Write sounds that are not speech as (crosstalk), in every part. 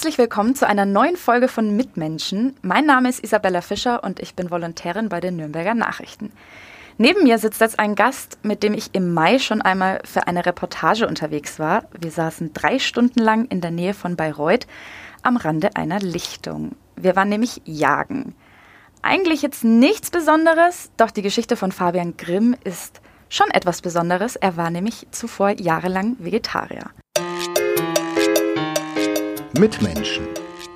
Herzlich willkommen zu einer neuen Folge von Mitmenschen. Mein Name ist Isabella Fischer und ich bin Volontärin bei den Nürnberger Nachrichten. Neben mir sitzt jetzt ein Gast, mit dem ich im Mai schon einmal für eine Reportage unterwegs war. Wir saßen drei Stunden lang in der Nähe von Bayreuth am Rande einer Lichtung. Wir waren nämlich jagen. Eigentlich jetzt nichts Besonderes, doch die Geschichte von Fabian Grimm ist schon etwas Besonderes. Er war nämlich zuvor jahrelang Vegetarier. Mitmenschen,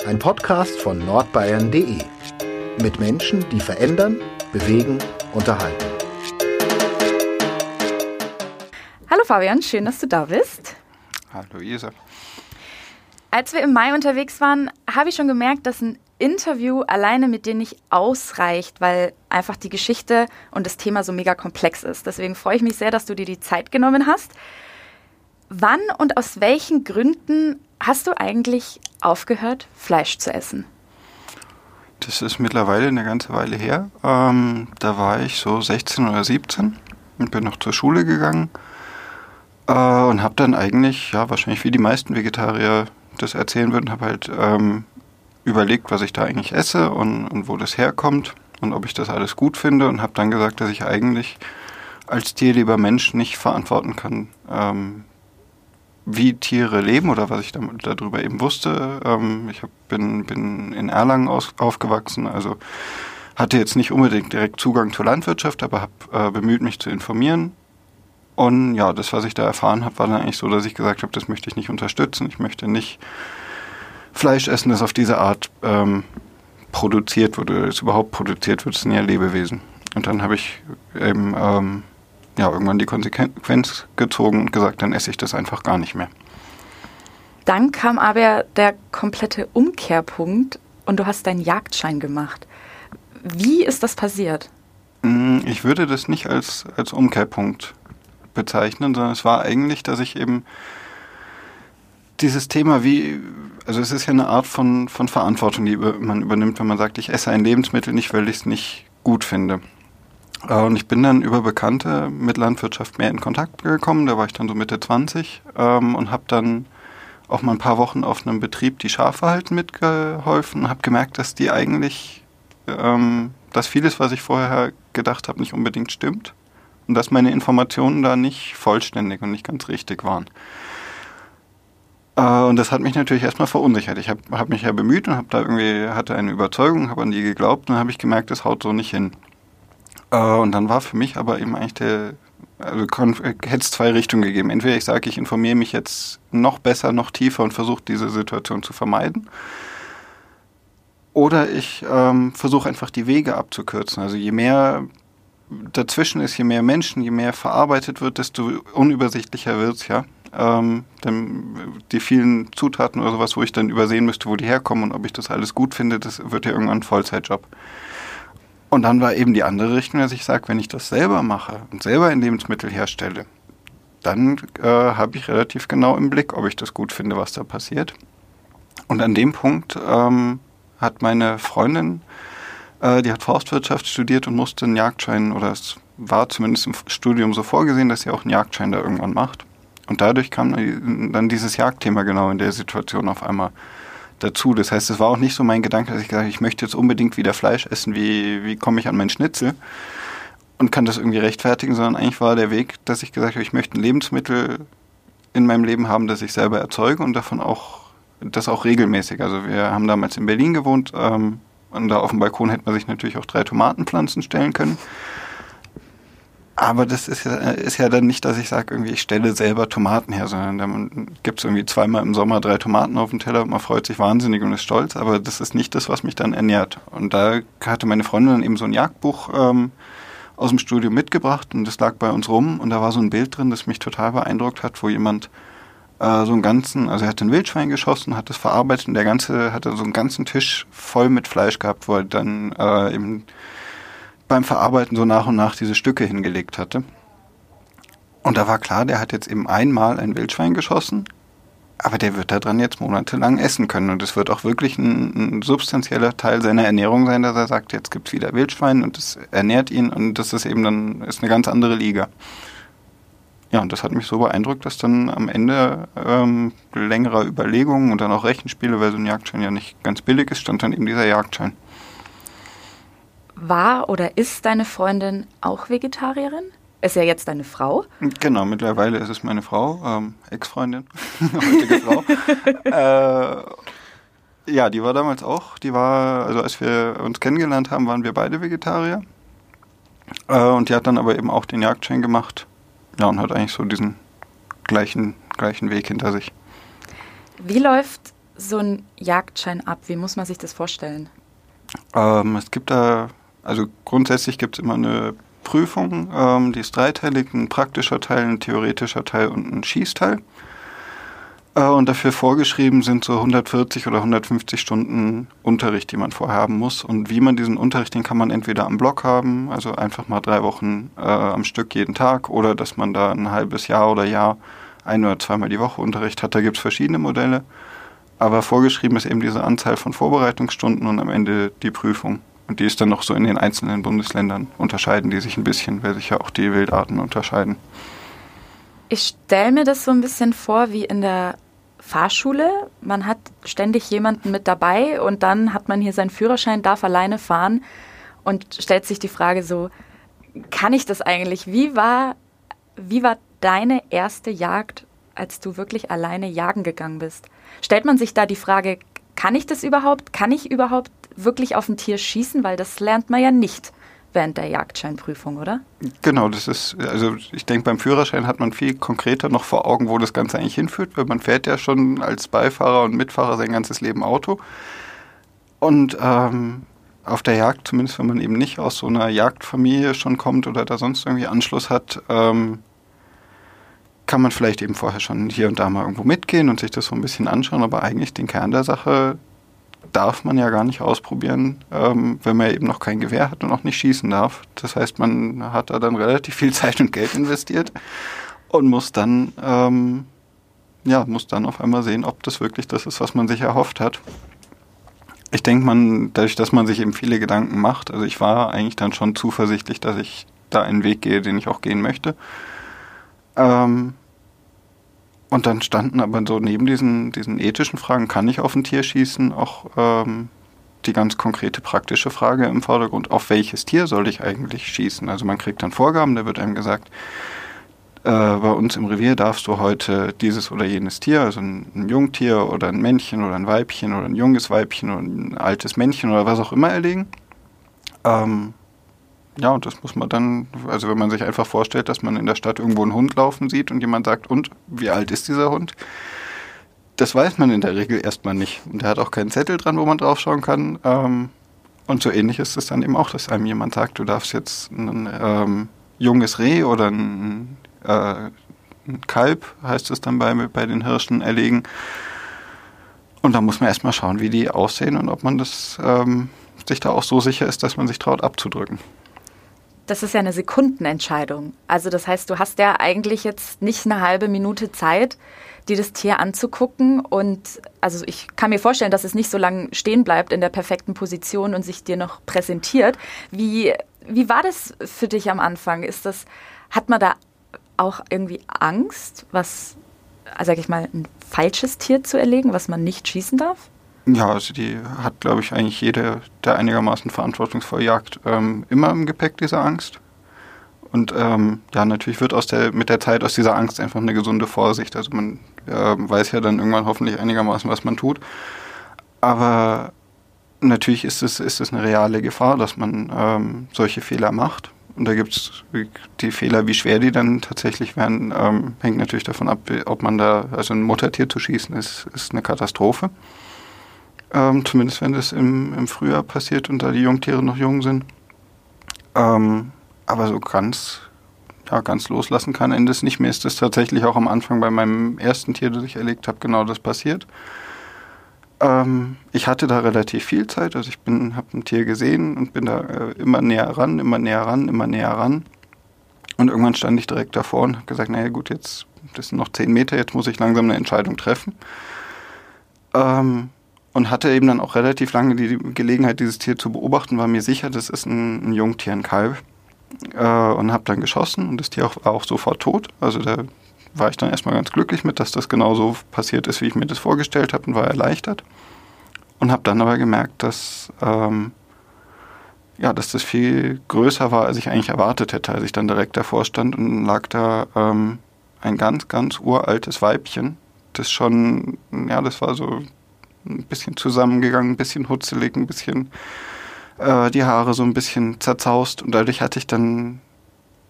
ein Podcast von nordbayern.de. Mit Menschen, die verändern, bewegen, unterhalten. Hallo Fabian, schön, dass du da bist. Hallo Isa. Als wir im Mai unterwegs waren, habe ich schon gemerkt, dass ein Interview alleine mit dir nicht ausreicht, weil einfach die Geschichte und das Thema so mega komplex ist. Deswegen freue ich mich sehr, dass du dir die Zeit genommen hast. Wann und aus welchen Gründen hast du eigentlich aufgehört, Fleisch zu essen? Das ist mittlerweile eine ganze Weile her. Ähm, da war ich so 16 oder 17 und bin noch zur Schule gegangen äh, und habe dann eigentlich, ja, wahrscheinlich wie die meisten Vegetarier das erzählen würden, habe halt ähm, überlegt, was ich da eigentlich esse und, und wo das herkommt und ob ich das alles gut finde und habe dann gesagt, dass ich eigentlich als tierlieber Mensch nicht verantworten kann, ähm, wie Tiere leben oder was ich darüber eben wusste. Ähm, ich hab, bin, bin in Erlangen aus, aufgewachsen, also hatte jetzt nicht unbedingt direkt Zugang zur Landwirtschaft, aber habe äh, bemüht, mich zu informieren. Und ja, das, was ich da erfahren habe, war dann eigentlich so, dass ich gesagt habe, das möchte ich nicht unterstützen. Ich möchte nicht Fleisch essen, das auf diese Art ähm, produziert wurde, oder das überhaupt produziert wird, das sind ja Lebewesen. Und dann habe ich eben ähm, ja, irgendwann die Konsequenz gezogen und gesagt, dann esse ich das einfach gar nicht mehr. Dann kam aber der komplette Umkehrpunkt und du hast deinen Jagdschein gemacht. Wie ist das passiert? Mm, ich würde das nicht als, als Umkehrpunkt bezeichnen, sondern es war eigentlich, dass ich eben dieses Thema wie, also es ist ja eine Art von, von Verantwortung, die man übernimmt, wenn man sagt, ich esse ein Lebensmittel nicht, weil ich es nicht gut finde. Äh, und ich bin dann über Bekannte mit Landwirtschaft mehr in Kontakt gekommen. Da war ich dann so Mitte 20 ähm, und habe dann auch mal ein paar Wochen auf einem Betrieb die Schafe halten mitgeholfen und habe gemerkt, dass die eigentlich, ähm, dass vieles, was ich vorher gedacht habe, nicht unbedingt stimmt und dass meine Informationen da nicht vollständig und nicht ganz richtig waren. Äh, und das hat mich natürlich erstmal verunsichert. Ich habe hab mich ja bemüht und habe da irgendwie hatte eine Überzeugung, habe an die geglaubt und habe ich gemerkt, das haut so nicht hin. Äh, und dann war für mich aber eben eigentlich der, also hätte es zwei Richtungen gegeben. Entweder ich sage, ich informiere mich jetzt noch besser, noch tiefer und versuche diese Situation zu vermeiden. Oder ich ähm, versuche einfach die Wege abzukürzen. Also je mehr dazwischen ist, je mehr Menschen, je mehr verarbeitet wird, desto unübersichtlicher wird es, ja. Ähm, denn die vielen Zutaten oder sowas, wo ich dann übersehen müsste, wo die herkommen und ob ich das alles gut finde, das wird ja irgendwann ein Vollzeitjob. Und dann war eben die andere Richtung, dass ich sage, wenn ich das selber mache und selber ein Lebensmittel herstelle, dann äh, habe ich relativ genau im Blick, ob ich das gut finde, was da passiert. Und an dem Punkt ähm, hat meine Freundin, äh, die hat Forstwirtschaft studiert und musste einen Jagdschein, oder es war zumindest im Studium so vorgesehen, dass sie auch einen Jagdschein da irgendwann macht. Und dadurch kam dann dieses Jagdthema genau in der Situation auf einmal dazu. Das heißt, es war auch nicht so mein Gedanke, dass ich gesagt habe, ich möchte jetzt unbedingt wieder Fleisch essen, wie, wie komme ich an mein Schnitzel und kann das irgendwie rechtfertigen, sondern eigentlich war der Weg, dass ich gesagt habe, ich möchte ein Lebensmittel in meinem Leben haben, das ich selber erzeuge und davon auch, das auch regelmäßig. Also wir haben damals in Berlin gewohnt ähm, und da auf dem Balkon hätte man sich natürlich auch drei Tomatenpflanzen stellen können. Aber das ist ja, ist ja dann nicht, dass ich sage, irgendwie, ich stelle selber Tomaten her, sondern dann gibt es irgendwie zweimal im Sommer drei Tomaten auf dem Teller und man freut sich wahnsinnig und ist stolz, aber das ist nicht das, was mich dann ernährt. Und da hatte meine Freundin dann eben so ein Jagdbuch ähm, aus dem Studio mitgebracht und das lag bei uns rum und da war so ein Bild drin, das mich total beeindruckt hat, wo jemand äh, so einen ganzen, also er hat ein Wildschwein geschossen, hat das verarbeitet und der ganze, hatte so einen ganzen Tisch voll mit Fleisch gehabt, wo er dann äh, eben beim Verarbeiten so nach und nach diese Stücke hingelegt hatte. Und da war klar, der hat jetzt eben einmal ein Wildschwein geschossen, aber der wird daran jetzt monatelang essen können. Und es wird auch wirklich ein, ein, substanzieller Teil seiner Ernährung sein, dass er sagt, jetzt gibt es wieder Wildschwein und das ernährt ihn und das ist eben dann ist eine ganz andere Liga. ja, und das hat mich so beeindruckt, dass dann am Ende ähm, längerer Überlegungen und dann auch Rechenspiele, weil so ein Jagdschein ja nicht ganz billig ist, stand dann eben dieser Jagdschein. War oder ist deine Freundin auch Vegetarierin? Ist ja jetzt deine Frau. Genau, mittlerweile ist es meine Frau, ähm, Ex-Freundin, (laughs) heutige Frau. (laughs) äh, ja, die war damals auch. Die war, also als wir uns kennengelernt haben, waren wir beide Vegetarier. Äh, und die hat dann aber eben auch den Jagdschein gemacht. Ja, und hat eigentlich so diesen gleichen, gleichen Weg hinter sich. Wie läuft so ein Jagdschein ab? Wie muss man sich das vorstellen? Ähm, es gibt da, also grundsätzlich gibt es immer eine Prüfung, ähm, die ist dreiteilig, ein praktischer Teil, ein theoretischer Teil und ein Schießteil. Äh, und dafür vorgeschrieben sind so 140 oder 150 Stunden Unterricht, die man vorhaben muss. Und wie man diesen Unterricht, den kann man entweder am Block haben, also einfach mal drei Wochen äh, am Stück jeden Tag, oder dass man da ein halbes Jahr oder Jahr ein oder zweimal die Woche Unterricht hat. Da gibt es verschiedene Modelle. Aber vorgeschrieben ist eben diese Anzahl von Vorbereitungsstunden und am Ende die Prüfung. Und die ist dann noch so in den einzelnen Bundesländern unterscheiden die sich ein bisschen, weil sich ja auch die Wildarten unterscheiden. Ich stelle mir das so ein bisschen vor wie in der Fahrschule. Man hat ständig jemanden mit dabei und dann hat man hier seinen Führerschein, darf alleine fahren und stellt sich die Frage so, kann ich das eigentlich? Wie war, wie war deine erste Jagd, als du wirklich alleine jagen gegangen bist? Stellt man sich da die Frage, kann ich das überhaupt? Kann ich überhaupt wirklich auf ein Tier schießen? Weil das lernt man ja nicht während der Jagdscheinprüfung, oder? Genau, das ist, also ich denke, beim Führerschein hat man viel konkreter noch vor Augen, wo das Ganze eigentlich hinführt, weil man fährt ja schon als Beifahrer und Mitfahrer sein ganzes Leben Auto. Und ähm, auf der Jagd, zumindest wenn man eben nicht aus so einer Jagdfamilie schon kommt oder da sonst irgendwie Anschluss hat, ähm, kann man vielleicht eben vorher schon hier und da mal irgendwo mitgehen und sich das so ein bisschen anschauen, aber eigentlich den Kern der Sache, darf man ja gar nicht ausprobieren, ähm, wenn man eben noch kein Gewehr hat und auch nicht schießen darf. Das heißt, man hat da dann relativ viel (laughs) Zeit und Geld investiert und muss dann, ähm, ja, muss dann auf einmal sehen, ob das wirklich das ist, was man sich erhofft hat. Ich denke, man, dadurch, dass man sich eben viele Gedanken macht, also ich war eigentlich dann schon zuversichtlich, dass ich da einen Weg gehe, den ich auch gehen möchte. Ähm, und dann standen aber so neben diesen, diesen ethischen Fragen, kann ich auf ein Tier schießen, auch ähm, die ganz konkrete praktische Frage im Vordergrund, auf welches Tier soll ich eigentlich schießen? Also man kriegt dann Vorgaben, da wird einem gesagt, äh, bei uns im Revier darfst du heute dieses oder jenes Tier, also ein, ein, Jungtier oder ein Männchen oder ein Weibchen oder ein junges Weibchen oder ein altes Männchen oder was auch immer erlegen. Ähm, ja, und das muss man dann, also wenn man sich einfach vorstellt, dass man in der Stadt irgendwo einen Hund laufen sieht und jemand sagt, und wie alt ist dieser Hund? Das weiß man in der Regel erstmal nicht. Und der hat auch keinen Zettel dran, wo man draufschauen kann. Ähm, und so ähnlich ist es dann eben auch, dass einem jemand sagt, du darfst jetzt ein ähm, junges Reh oder ein, äh, ein, Kalb, heißt es dann bei, bei den Hirschen, erlegen. Und da muss man erstmal schauen, wie die aussehen und ob man das ähm, sich da auch so sicher ist, dass man sich traut abzudrücken das ist ja eine Sekundenentscheidung. Also das heißt, du hast ja eigentlich jetzt nicht eine halbe Minute Zeit, dir das Tier anzugucken. Und also ich kann mir vorstellen, dass es nicht so lange stehen bleibt in der perfekten Position und sich dir noch präsentiert. Wie, wie war das für dich am Anfang? Ist das, hat man da auch irgendwie Angst, was, sag ich mal, ein falsches Tier zu erlegen, was man nicht schießen darf? Ja, also die hat, glaube ich, eigentlich jeder, der einigermaßen verantwortungsvoll jagt, ähm, immer im Gepäck diese Angst. Und ähm, ja, natürlich wird aus der, mit der Zeit aus dieser Angst einfach eine gesunde Vorsicht. Also man äh, weiß ja dann irgendwann hoffentlich einigermaßen, was man tut. Aber natürlich ist es, ist es eine reale Gefahr, dass man ähm, solche Fehler macht. Und da gibt es die Fehler, wie schwer die dann tatsächlich werden, ähm, hängt natürlich davon ab, ob man da, also ein Muttertier zu schießen, ist, ist eine Katastrophe. Ähm, zumindest wenn das im, im Frühjahr passiert und da die Jungtiere noch jung sind. Ähm, aber so ganz, ja, ganz loslassen kann Ende es nicht mehr. Ist das tatsächlich auch am Anfang bei meinem ersten Tier, das ich erlegt habe, genau das passiert. Ähm, ich hatte da relativ viel Zeit, also ich habe ein Tier gesehen und bin da äh, immer näher ran, immer näher ran, immer näher ran. Und irgendwann stand ich direkt davor und habe gesagt, naja gut, jetzt das sind noch zehn Meter, jetzt muss ich langsam eine Entscheidung treffen. Ähm, und hatte eben dann auch relativ lange die Gelegenheit, dieses Tier zu beobachten, war mir sicher, das ist ein, ein Jungtier, ein Kalb. äh, und habe dann geschossen und das Tier auch, war auch sofort tot. Also da war ich dann erstmal ganz glücklich mit, dass das genau so passiert ist, wie ich mir das vorgestellt habe und war erleichtert. Und habe dann aber gemerkt, dass, ähm, ja, dass das viel größer war, als ich eigentlich erwartet hätte, als ich dann direkt davor stand und lag da ähm, ein ganz, ganz uraltes Weibchen, das schon, ja, das war so ein bisschen zusammengegangen, ein bisschen hutzelig, ein bisschen äh, die Haare so ein bisschen zerzaust und dadurch hatte ich dann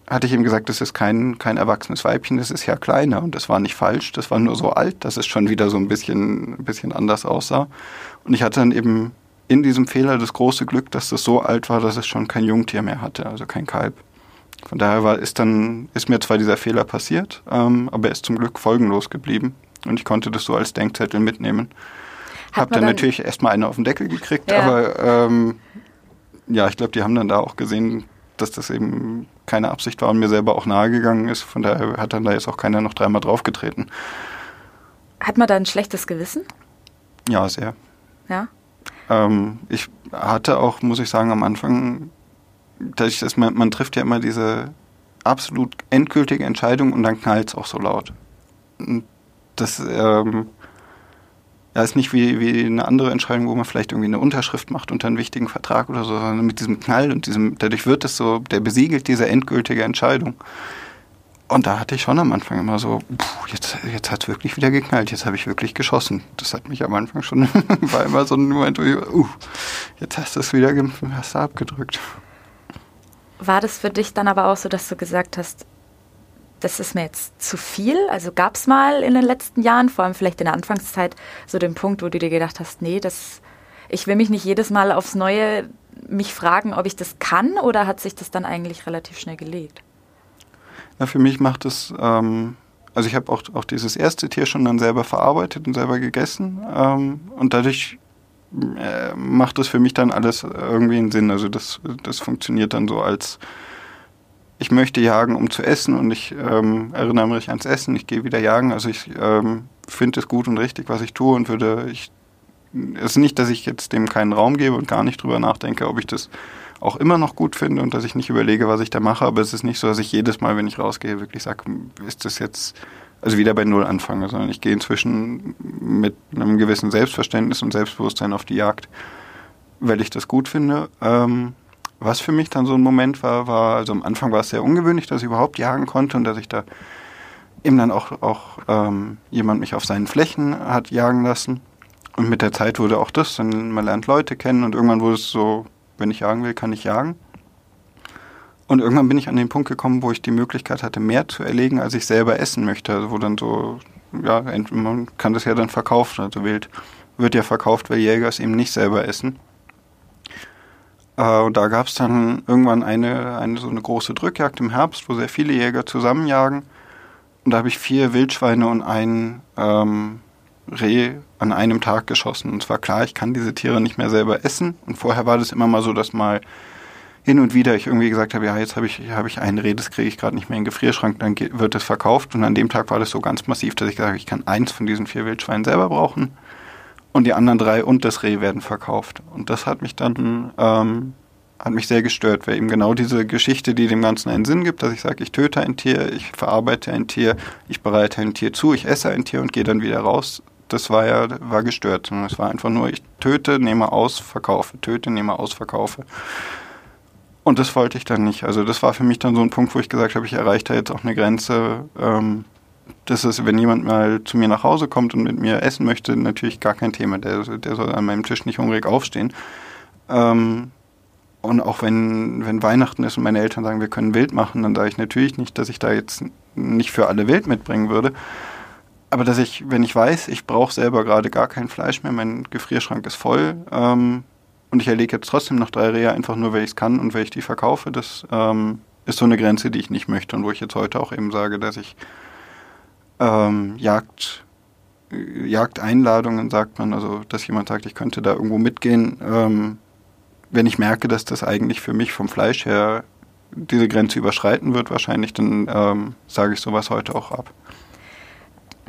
hatte ich ihm gesagt, das ist kein, kein erwachsenes Weibchen, das ist ja kleiner. Und das war nicht falsch, das war nur so alt, dass es schon wieder so ein bisschen, ein bisschen anders aussah. Und ich hatte dann eben in diesem Fehler das große Glück, dass das so alt war, dass es schon kein Jungtier mehr hatte, also kein Kalb. Von daher war, ist dann, ist mir zwar dieser Fehler passiert, ähm, aber er ist zum Glück folgenlos geblieben. Und ich konnte das so als Denkzettel mitnehmen. Hab dann, dann natürlich erstmal eine auf den Deckel gekriegt, ja. aber ähm, ja, ich glaube, die haben dann da auch gesehen, dass das eben keine Absicht war und mir selber auch nahegegangen ist. Von daher hat dann da jetzt auch keiner noch dreimal draufgetreten. Hat man da ein schlechtes Gewissen? Ja, sehr. Ja. Ähm, ich hatte auch, muss ich sagen, am Anfang, dadurch, dass man, man trifft ja immer diese absolut endgültige Entscheidung und dann knallt es auch so laut. Und das ähm, ja, ist nicht wie, wie eine andere Entscheidung, wo man vielleicht irgendwie eine Unterschrift macht unter einen wichtigen Vertrag oder so, sondern mit diesem Knall und diesem, dadurch wird es so, der besiegelt diese endgültige Entscheidung. Und da hatte ich schon am Anfang immer so, pff, jetzt, jetzt hat es wirklich wieder geknallt, jetzt habe ich wirklich geschossen. Das hat mich am Anfang schon, (laughs) war immer so ein Moment, uh, jetzt hast du es wieder hast du abgedrückt. War das für dich dann aber auch so, dass du gesagt hast, das ist mir jetzt zu viel? Also gab es mal in den letzten Jahren, vor allem vielleicht in der Anfangszeit, so den Punkt, wo du dir gedacht hast, nee, das, ich will mich nicht jedes Mal aufs Neue mich fragen, ob ich das kann oder hat sich das dann eigentlich relativ schnell gelegt? Ja, für mich macht es, ähm, also ich habe auch, auch dieses erste Tier schon dann selber verarbeitet und selber gegessen ähm, und dadurch äh, macht es für mich dann alles irgendwie einen Sinn. Also das, das funktioniert dann so als ich möchte jagen, um zu essen und ich ähm, erinnere mich ans Essen, ich gehe wieder jagen. Also ich ähm, finde es gut und richtig, was ich tue und würde ich es ist nicht, dass ich jetzt dem keinen Raum gebe und gar nicht drüber nachdenke, ob ich das auch immer noch gut finde und dass ich nicht überlege, was ich da mache, aber es ist nicht so, dass ich jedes Mal, wenn ich rausgehe, wirklich sage, ist das jetzt, also wieder bei Null anfange, sondern ich gehe inzwischen mit einem gewissen Selbstverständnis und Selbstbewusstsein auf die Jagd, weil ich das gut finde. Ähm, was für mich dann so ein Moment war, war, also am Anfang war es sehr ungewöhnlich, dass ich überhaupt jagen konnte und dass ich da eben dann auch, auch ähm, jemand mich auf seinen Flächen hat jagen lassen. Und mit der Zeit wurde auch das, dann man lernt Leute kennen und irgendwann wurde es so, wenn ich jagen will, kann ich jagen. Und irgendwann bin ich an den Punkt gekommen, wo ich die Möglichkeit hatte, mehr zu erlegen, als ich selber essen möchte. Also wo dann so, ja, man kann das ja dann verkaufen. Also Wild wird ja verkauft, weil Jäger es eben nicht selber essen. Äh, und da gab es dann irgendwann eine, eine so eine große Drückjagd im Herbst, wo sehr viele Jäger zusammenjagen. Und da habe ich vier Wildschweine und ein ähm, Reh an einem Tag geschossen. Und zwar klar, ich kann diese Tiere nicht mehr selber essen. Und vorher war das immer mal so, dass mal hin und wieder ich irgendwie gesagt habe, ja, jetzt habe ich, hab ich ein Reh, das kriege ich gerade nicht mehr in den Gefrierschrank, dann wird es verkauft. Und an dem Tag war das so ganz massiv, dass ich gesagt habe, ich kann eins von diesen vier Wildschweinen selber brauchen und die anderen drei und das Reh werden verkauft. Und das hat mich dann ähm, hat mich sehr gestört, weil eben genau diese Geschichte, die dem Ganzen einen Sinn gibt, dass ich sage, ich töte ein Tier, ich verarbeite ein Tier, ich bereite ein Tier zu, ich esse ein Tier und gehe dann wieder raus. Das war ja war gestört, es war einfach nur, ich töte, nehme aus, verkaufe, töte, nehme aus, verkaufe. Und das wollte ich dann nicht. Also das war für mich dann so ein Punkt, wo ich gesagt habe, ich erreiche da jetzt auch eine Grenze, ähm, das ist, wenn jemand mal zu mir nach Hause kommt und mit mir essen möchte, natürlich gar kein Thema. Der, der soll an meinem Tisch nicht hungrig aufstehen. Ähm, und auch wenn, wenn Weihnachten ist und meine Eltern sagen, wir können Wild machen, dann sage ich natürlich nicht, dass ich da jetzt nicht für alle Wild mitbringen würde. Aber dass ich, wenn ich weiß, ich brauche selber gerade gar kein Fleisch mehr, mein Gefrierschrank ist voll ähm, und ich erlege jetzt trotzdem noch drei Rehe, einfach nur, weil ich es kann und weil ich die verkaufe, das ähm, ist so eine Grenze, die ich nicht möchte und wo ich jetzt heute auch eben sage, dass ich ähm, Jagd, Jagdeinladungen, sagt man, also dass jemand sagt, ich könnte da irgendwo mitgehen, ähm, wenn ich merke, dass das eigentlich für mich vom Fleisch her diese Grenze überschreiten wird, wahrscheinlich, dann ähm, sage ich sowas heute auch ab.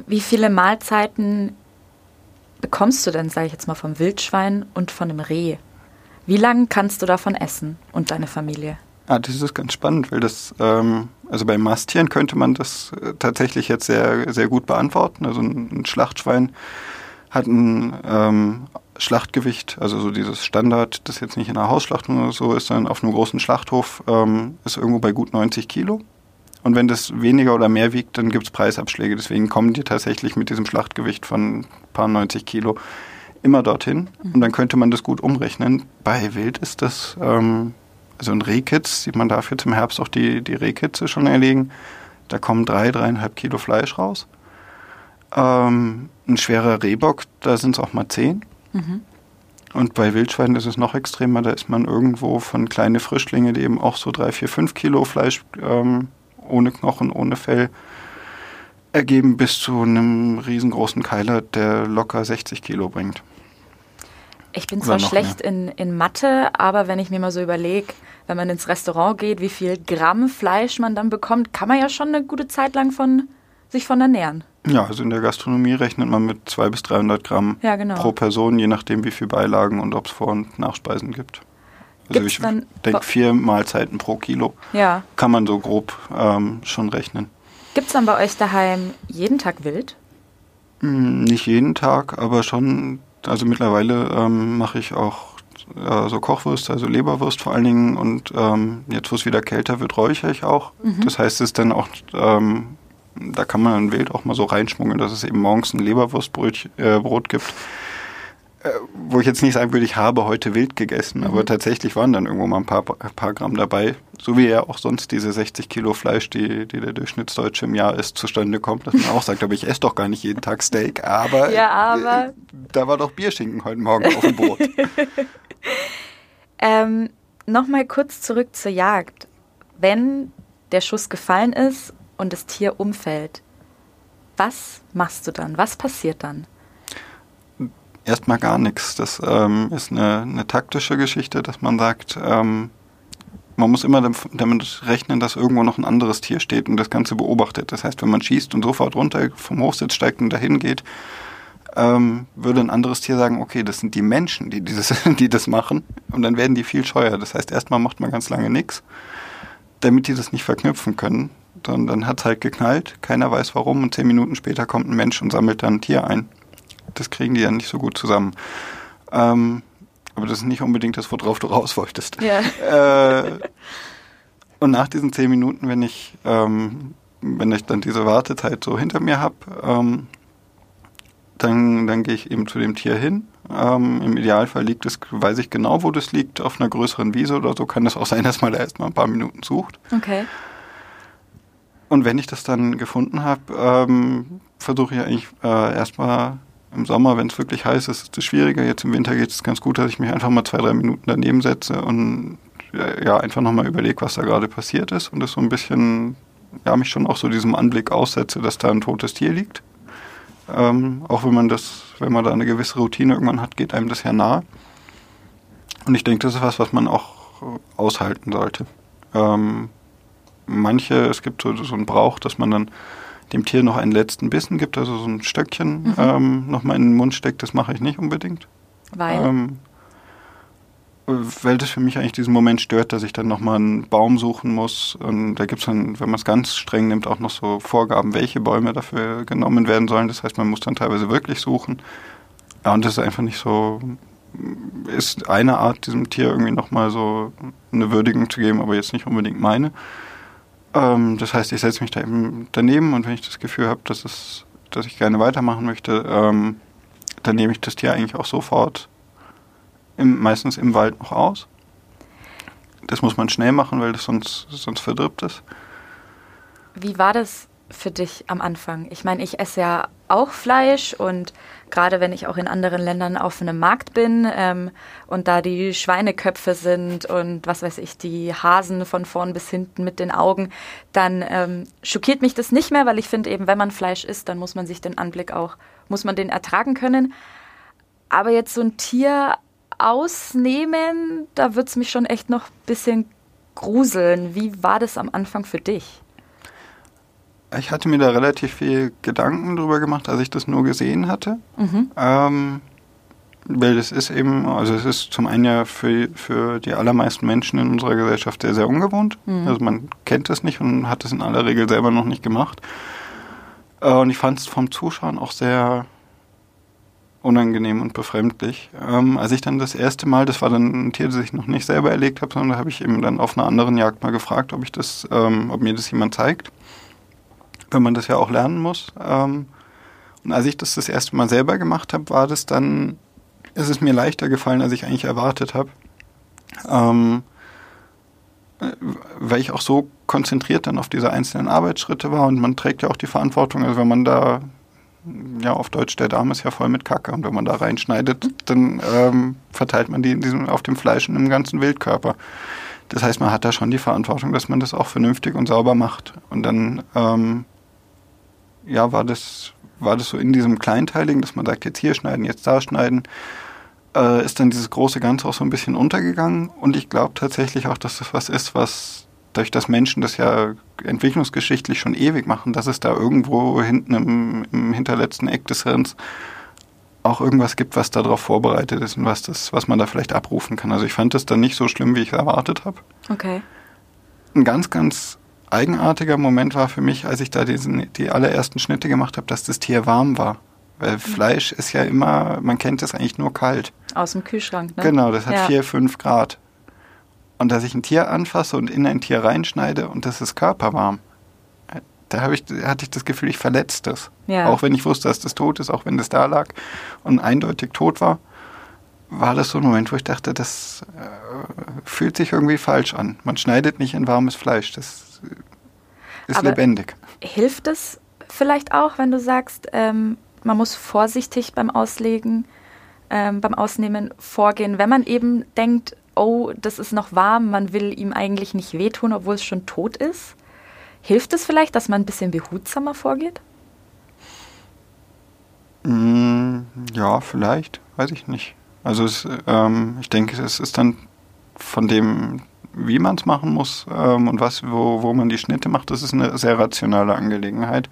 Wie viele Mahlzeiten bekommst du denn, sage ich jetzt mal, vom Wildschwein und von dem Reh? Wie lange kannst du davon essen und deine Familie? Ah, das ist ganz spannend, weil das, ähm, also bei Masttieren könnte man das äh, tatsächlich jetzt sehr, sehr gut beantworten. Also ein, ein Schlachtschwein hat ein ähm, Schlachtgewicht, also so dieses Standard, das jetzt nicht in einer Hausschlachtung oder so ist, sondern auf einem großen Schlachthof ähm, ist irgendwo bei gut 90 Kilo. Und wenn das weniger oder mehr wiegt, dann gibt es Preisabschläge. Deswegen kommen die tatsächlich mit diesem Schlachtgewicht von ein paar 90 Kilo immer dorthin. Mhm. Und dann könnte man das gut umrechnen. Bei Wild ist das ähm, also ein Rehkitz, sieht man dafür zum Herbst auch die, die Rehkitze schon erlegen. Da kommen drei, dreieinhalb Kilo Fleisch raus. Ähm, ein schwerer Rehbock, da sind es auch mal zehn. Mhm. Und bei Wildschweinen ist es noch extremer, da ist man irgendwo von kleine Frischlinge, die eben auch so drei, vier, fünf Kilo Fleisch ähm, ohne Knochen, ohne Fell ergeben, bis zu einem riesengroßen Keiler, der locker 60 Kilo bringt. Ich bin zwar schlecht in, in Mathe, aber wenn ich mir mal so überlege, wenn man ins Restaurant geht, wie viel Gramm Fleisch man dann bekommt, kann man ja schon eine gute Zeit lang von sich von ernähren. Ja, also in der Gastronomie rechnet man mit 200 bis 300 Gramm ja, genau. pro Person, je nachdem wie viel Beilagen und ob es Vor- und Nachspeisen gibt. Also Gibt's ich denke, vier Mahlzeiten pro Kilo ja. kann man so grob ähm, schon rechnen. Gibt es dann bei euch daheim jeden Tag Wild? Hm, nicht jeden Tag, aber schon also mittlerweile ähm, mache ich auch äh, so Kochwurst, also Leberwurst vor allen Dingen. Und ähm, jetzt, wo es wieder kälter wird, räuchere ich auch. Mhm. Das heißt, es ist dann auch, ähm, da kann man ein Wild auch mal so reinschmuggeln, dass es eben morgens ein Leberwurstbrot äh, Brot gibt. Äh, wo ich jetzt nicht sagen würde, ich habe heute wild gegessen, mhm. aber tatsächlich waren dann irgendwo mal ein paar, paar Gramm dabei. So wie ja auch sonst diese 60 Kilo Fleisch, die, die der Durchschnittsdeutsche im Jahr isst, zustande kommt, dass man auch sagt, aber ich esse doch gar nicht jeden Tag Steak, aber, ja, aber äh, da war doch Bierschinken heute Morgen auf dem Brot. (laughs) ähm, Nochmal kurz zurück zur Jagd. Wenn der Schuss gefallen ist und das Tier umfällt, was machst du dann? Was passiert dann? Erstmal gar nichts. Das ähm, ist eine, eine, taktische Geschichte, dass man sagt, ähm, man muss immer damit rechnen, dass irgendwo noch ein anderes Tier steht und das Ganze beobachtet. Das heißt, wenn man schießt und sofort runter vom Hochsitz steigt und dahin geht, ähm, würde ein anderes Tier sagen, okay, das sind die Menschen, die, dieses, (laughs) die das machen und dann werden die viel scheuer. Das heißt, erstmal macht man ganz lange nichts, damit die das nicht verknüpfen können. Dann, dann hat es halt geknallt, keiner weiß warum und zehn Minuten später kommt ein Mensch und sammelt dann ein Tier ein das kriegen die ja nicht so gut zusammen. Ähm, aber das ist nicht unbedingt das, worauf du raus wolltest. Ja. Äh, und nach diesen zehn Minuten, wenn ich, ähm, wenn ich dann diese Wartezeit so hinter mir habe, ähm, dann, dann gehe ich eben zu dem Tier hin. Ähm, Im Idealfall liegt es, weiß ich genau, wo das liegt, auf einer größeren Wiese oder so. Kann das auch sein, dass man da erstmal ein paar Minuten sucht. Okay. Und wenn ich das dann gefunden habe, ähm, versuche ich eigentlich äh, erstmal im Sommer, wenn es wirklich heiß ist, ist es schwieriger. Jetzt im Winter geht es ganz gut, dass ich mich einfach mal zwei, drei Minuten daneben setze und ja, einfach nochmal überlege, was da gerade passiert ist und das so ein bisschen, ja, mich schon auch so diesem Anblick aussetze, dass da ein totes Tier liegt. Ähm, auch wenn man das, wenn man da eine gewisse Routine irgendwann hat, geht einem das ja nahe. Und ich denke, das ist was, was man auch aushalten sollte. Ähm, manche, es gibt so, so einen Brauch, dass man dann dem Tier noch einen letzten Bissen gibt, also so ein Stöckchen mhm. ähm, nochmal in den Mund steckt, das mache ich nicht unbedingt. Weil? Ähm, weil das für mich eigentlich diesen Moment stört, dass ich dann nochmal einen Baum suchen muss. Und da gibt es dann, wenn man es ganz streng nimmt, auch noch so Vorgaben, welche Bäume dafür genommen werden sollen. Das heißt, man muss dann teilweise wirklich suchen. Ja, und das ist einfach nicht so, ist eine Art, diesem Tier irgendwie nochmal so eine Würdigung zu geben, aber jetzt nicht unbedingt meine. Ähm, das heißt, ich setze mich da eben daneben und wenn ich das Gefühl habe, dass, es, dass ich gerne weitermachen möchte, ähm, dann nehme ich das Tier eigentlich auch sofort im, meistens im Wald noch aus. Das muss man schnell machen, weil das sonst, sonst verdirbt ist. Wie war das für dich am Anfang? Ich meine, ich esse ja auch Fleisch und gerade wenn ich auch in anderen Ländern auf einem Markt bin ähm, und da die Schweineköpfe sind und was weiß ich, die Hasen von vorn bis hinten mit den Augen, dann ähm, schockiert mich das nicht mehr, weil ich finde eben, wenn man Fleisch isst, dann muss man sich den Anblick auch, muss man den ertragen können. Aber jetzt so ein Tier ausnehmen, da wird es mich schon echt noch ein bisschen gruseln. Wie war das am Anfang für dich? Ich hatte mir da relativ viel Gedanken drüber gemacht, als ich das nur gesehen hatte. Mhm. Ähm, weil es ist eben, also es ist zum einen ja für, für die allermeisten Menschen in unserer Gesellschaft sehr, sehr ungewohnt. Mhm. Also man kennt es nicht und hat es in aller Regel selber noch nicht gemacht. Äh, und ich fand es vom Zuschauen auch sehr unangenehm und befremdlich. Ähm, als ich dann das erste Mal, das war dann ein Tier, das ich noch nicht selber erlegt habe, sondern da habe ich eben dann auf einer anderen Jagd mal gefragt, ob ich das, ähm, ob mir das jemand zeigt. Wenn man das ja auch lernen muss. Ähm, und als ich das das erste Mal selber gemacht habe, war das dann, ist es mir leichter gefallen, als ich eigentlich erwartet habe. Ähm, äh, weil ich auch so konzentriert dann auf diese einzelnen Arbeitsschritte war und man trägt ja auch die Verantwortung. Also wenn man da ja, auf Deutsch, der Darm ist ja voll mit Kacke. Und wenn man da reinschneidet, dann ähm, verteilt man die in diesem, auf dem Fleisch und im ganzen Wildkörper. Das heißt, man hat da schon die Verantwortung, dass man das auch vernünftig und sauber macht. Und dann, ähm, ja, war das, war das so in diesem Kleinteiligen, dass man sagt, jetzt hier schneiden, jetzt da schneiden, äh, ist dann dieses große Ganze auch so ein bisschen untergegangen. Und ich glaube tatsächlich auch, dass das was ist, was dadurch, dass Menschen das ja entwicklungsgeschichtlich schon ewig machen, dass es da irgendwo hinten im, im hinterletzten Eck des Hirns auch irgendwas gibt, was darauf vorbereitet ist und was, das, was man da vielleicht abrufen kann. Also ich fand das dann nicht so schlimm, wie ich es erwartet habe. Okay. Ein ganz, ganz eigenartiger Moment war für mich, als ich da diesen, die allerersten Schnitte gemacht habe, dass das Tier warm war. Weil mhm. Fleisch ist ja immer, man kennt es eigentlich nur kalt. Aus dem Kühlschrank, ne? Genau, das hat ja. 4, 5 Grad und dass ich ein Tier anfasse und in ein Tier reinschneide und das ist körperwarm. Da ich, hatte ich das Gefühl, ich verletze das. Ja. Auch wenn ich wusste, dass das tot ist, auch wenn das da lag und eindeutig tot war, war das so ein Moment, wo ich dachte, das äh, fühlt sich irgendwie falsch an. Man schneidet nicht in warmes Fleisch, das ist Aber lebendig. Hilft es vielleicht auch, wenn du sagst, ähm, man muss vorsichtig beim Auslegen, ähm, beim Ausnehmen vorgehen, wenn man eben denkt, oh, das ist noch warm, man will ihm eigentlich nicht wehtun, obwohl es schon tot ist? Hilft es vielleicht, dass man ein bisschen behutsamer vorgeht? Mm, ja, vielleicht, weiß ich nicht. Also es, ähm, ich denke, es ist dann von dem, wie man es machen muss ähm, und was, wo, wo man die Schnitte macht, das ist eine sehr rationale Angelegenheit.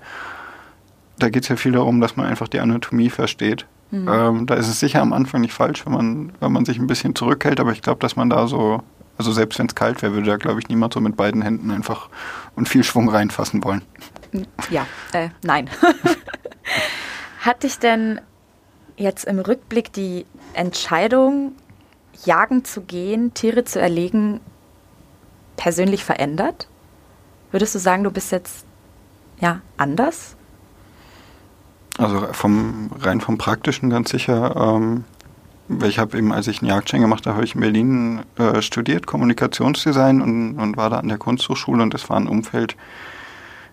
Da geht es ja viel darum, dass man einfach die Anatomie versteht. Mhm. Ähm, da ist es sicher am Anfang nicht falsch, wenn man, wenn man sich ein bisschen zurückhält, aber ich glaube, dass man da so, also selbst wenn es kalt wäre, würde da, glaube ich, niemand so mit beiden Händen einfach und viel Schwung reinfassen wollen. Ja, äh, nein. (laughs) Hat dich denn jetzt im Rückblick die Entscheidung, jagen zu gehen, Tiere zu erlegen, persönlich verändert? Würdest du sagen, du bist jetzt ja anders? Also vom rein vom Praktischen ganz sicher. Ähm, ich habe eben, als ich einen Jagdschein gemacht habe, habe ich in Berlin äh, studiert, Kommunikationsdesign und, und war da an der Kunsthochschule und das war ein Umfeld,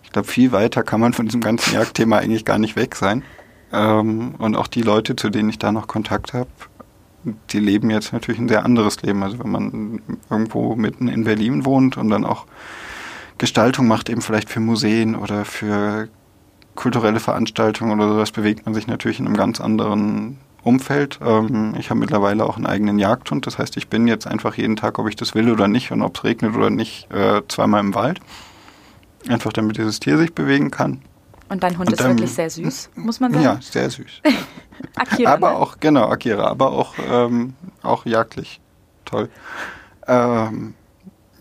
ich glaube, viel weiter kann man von diesem ganzen Jagdthema eigentlich gar nicht weg sein. Ähm, und auch die Leute, zu denen ich da noch Kontakt habe, die leben jetzt natürlich ein sehr anderes Leben. Also wenn man irgendwo mitten in Berlin wohnt und dann auch Gestaltung macht, eben vielleicht für Museen oder für kulturelle Veranstaltungen oder sowas bewegt man sich natürlich in einem ganz anderen Umfeld. Ähm, ich habe mittlerweile auch einen eigenen Jagdhund. Das heißt, ich bin jetzt einfach jeden Tag, ob ich das will oder nicht und ob es regnet oder nicht, äh, zweimal im Wald. Einfach damit dieses Tier sich bewegen kann. Und dein Hund und ist wirklich sehr süß, muss man sagen. Ja, sehr süß. (laughs) Akira. Aber ne? auch, genau, Akira, aber auch, ähm, auch jagdlich toll. Ähm,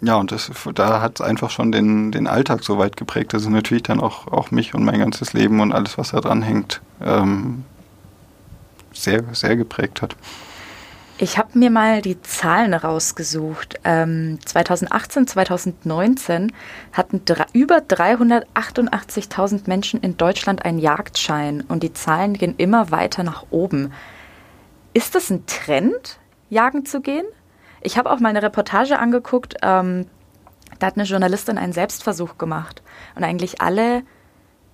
ja, und das, da hat es einfach schon den, den Alltag so weit geprägt, dass es natürlich dann auch, auch mich und mein ganzes Leben und alles, was da dran hängt, ähm, sehr, sehr geprägt hat. Ich habe mir mal die Zahlen rausgesucht. Ähm, 2018, 2019 hatten über 388.000 Menschen in Deutschland einen Jagdschein und die Zahlen gehen immer weiter nach oben. Ist das ein Trend, jagen zu gehen? Ich habe auch mal eine Reportage angeguckt, ähm, da hat eine Journalistin einen Selbstversuch gemacht. Und eigentlich alle,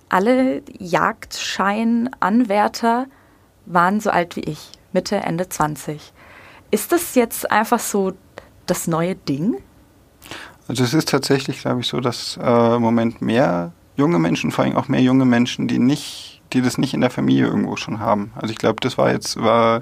alle Jagdscheinanwärter waren so alt wie ich, Mitte, Ende 20. Ist das jetzt einfach so das neue Ding? Also es ist tatsächlich, glaube ich, so, dass äh, im Moment mehr junge Menschen, vor allem auch mehr junge Menschen, die nicht, die das nicht in der Familie irgendwo schon haben. Also ich glaube, das war jetzt, war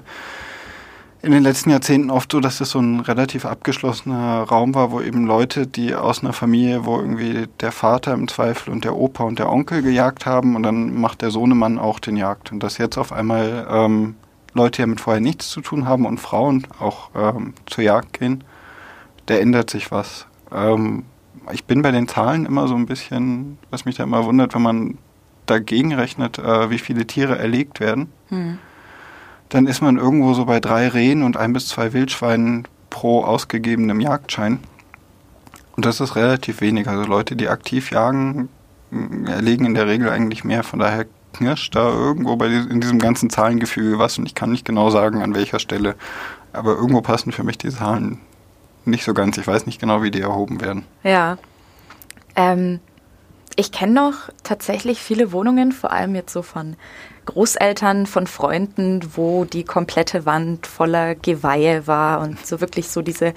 in den letzten Jahrzehnten oft so, dass es so ein relativ abgeschlossener Raum war, wo eben Leute, die aus einer Familie, wo irgendwie der Vater im Zweifel und der Opa und der Onkel gejagt haben und dann macht der Sohnemann auch den Jagd. Und dass jetzt auf einmal ähm, Leute, die damit vorher nichts zu tun haben und Frauen auch ähm, zur Jagd gehen, da ändert sich was. Ähm, ich bin bei den Zahlen immer so ein bisschen, was mich da immer wundert, wenn man dagegen rechnet, äh, wie viele Tiere erlegt werden, hm. dann ist man irgendwo so bei drei Rehen und ein bis zwei Wildschweinen pro ausgegebenem Jagdschein. Und das ist relativ wenig. Also Leute, die aktiv jagen, erlegen in der Regel eigentlich mehr. Von daher knirscht da irgendwo bei in diesem ganzen Zahlengefüge was und ich kann nicht genau sagen, an welcher Stelle. Aber irgendwo passen für mich die Zahlen nicht so ganz. Ich weiß nicht genau, wie die erhoben werden. Ja. Ähm, ich kenne noch tatsächlich viele Wohnungen, vor allem jetzt so von Großeltern, von Freunden, wo die komplette Wand voller Geweihe war und so wirklich so diese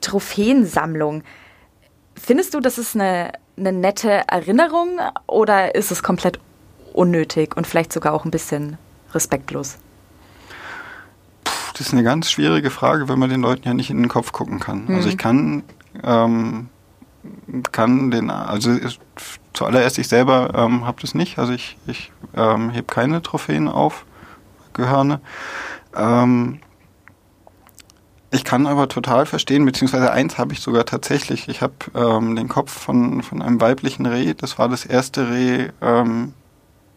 Trophäensammlung. Findest du, das ist eine, eine nette Erinnerung oder ist es komplett unnötig und vielleicht sogar auch ein bisschen respektlos? das ist eine ganz schwierige Frage, weil man den Leuten ja nicht in den Kopf gucken kann. Mhm. Also ich kann, ähm, kann den, also zuallererst ich selber ähm, habe das nicht, also ich, ich ähm, hebe keine Trophäen auf, Gehörne. Ähm, ich kann aber total verstehen, beziehungsweise eins habe ich sogar tatsächlich. Ich habe ähm, den Kopf von, von einem weiblichen Reh, das war das erste Reh, ähm,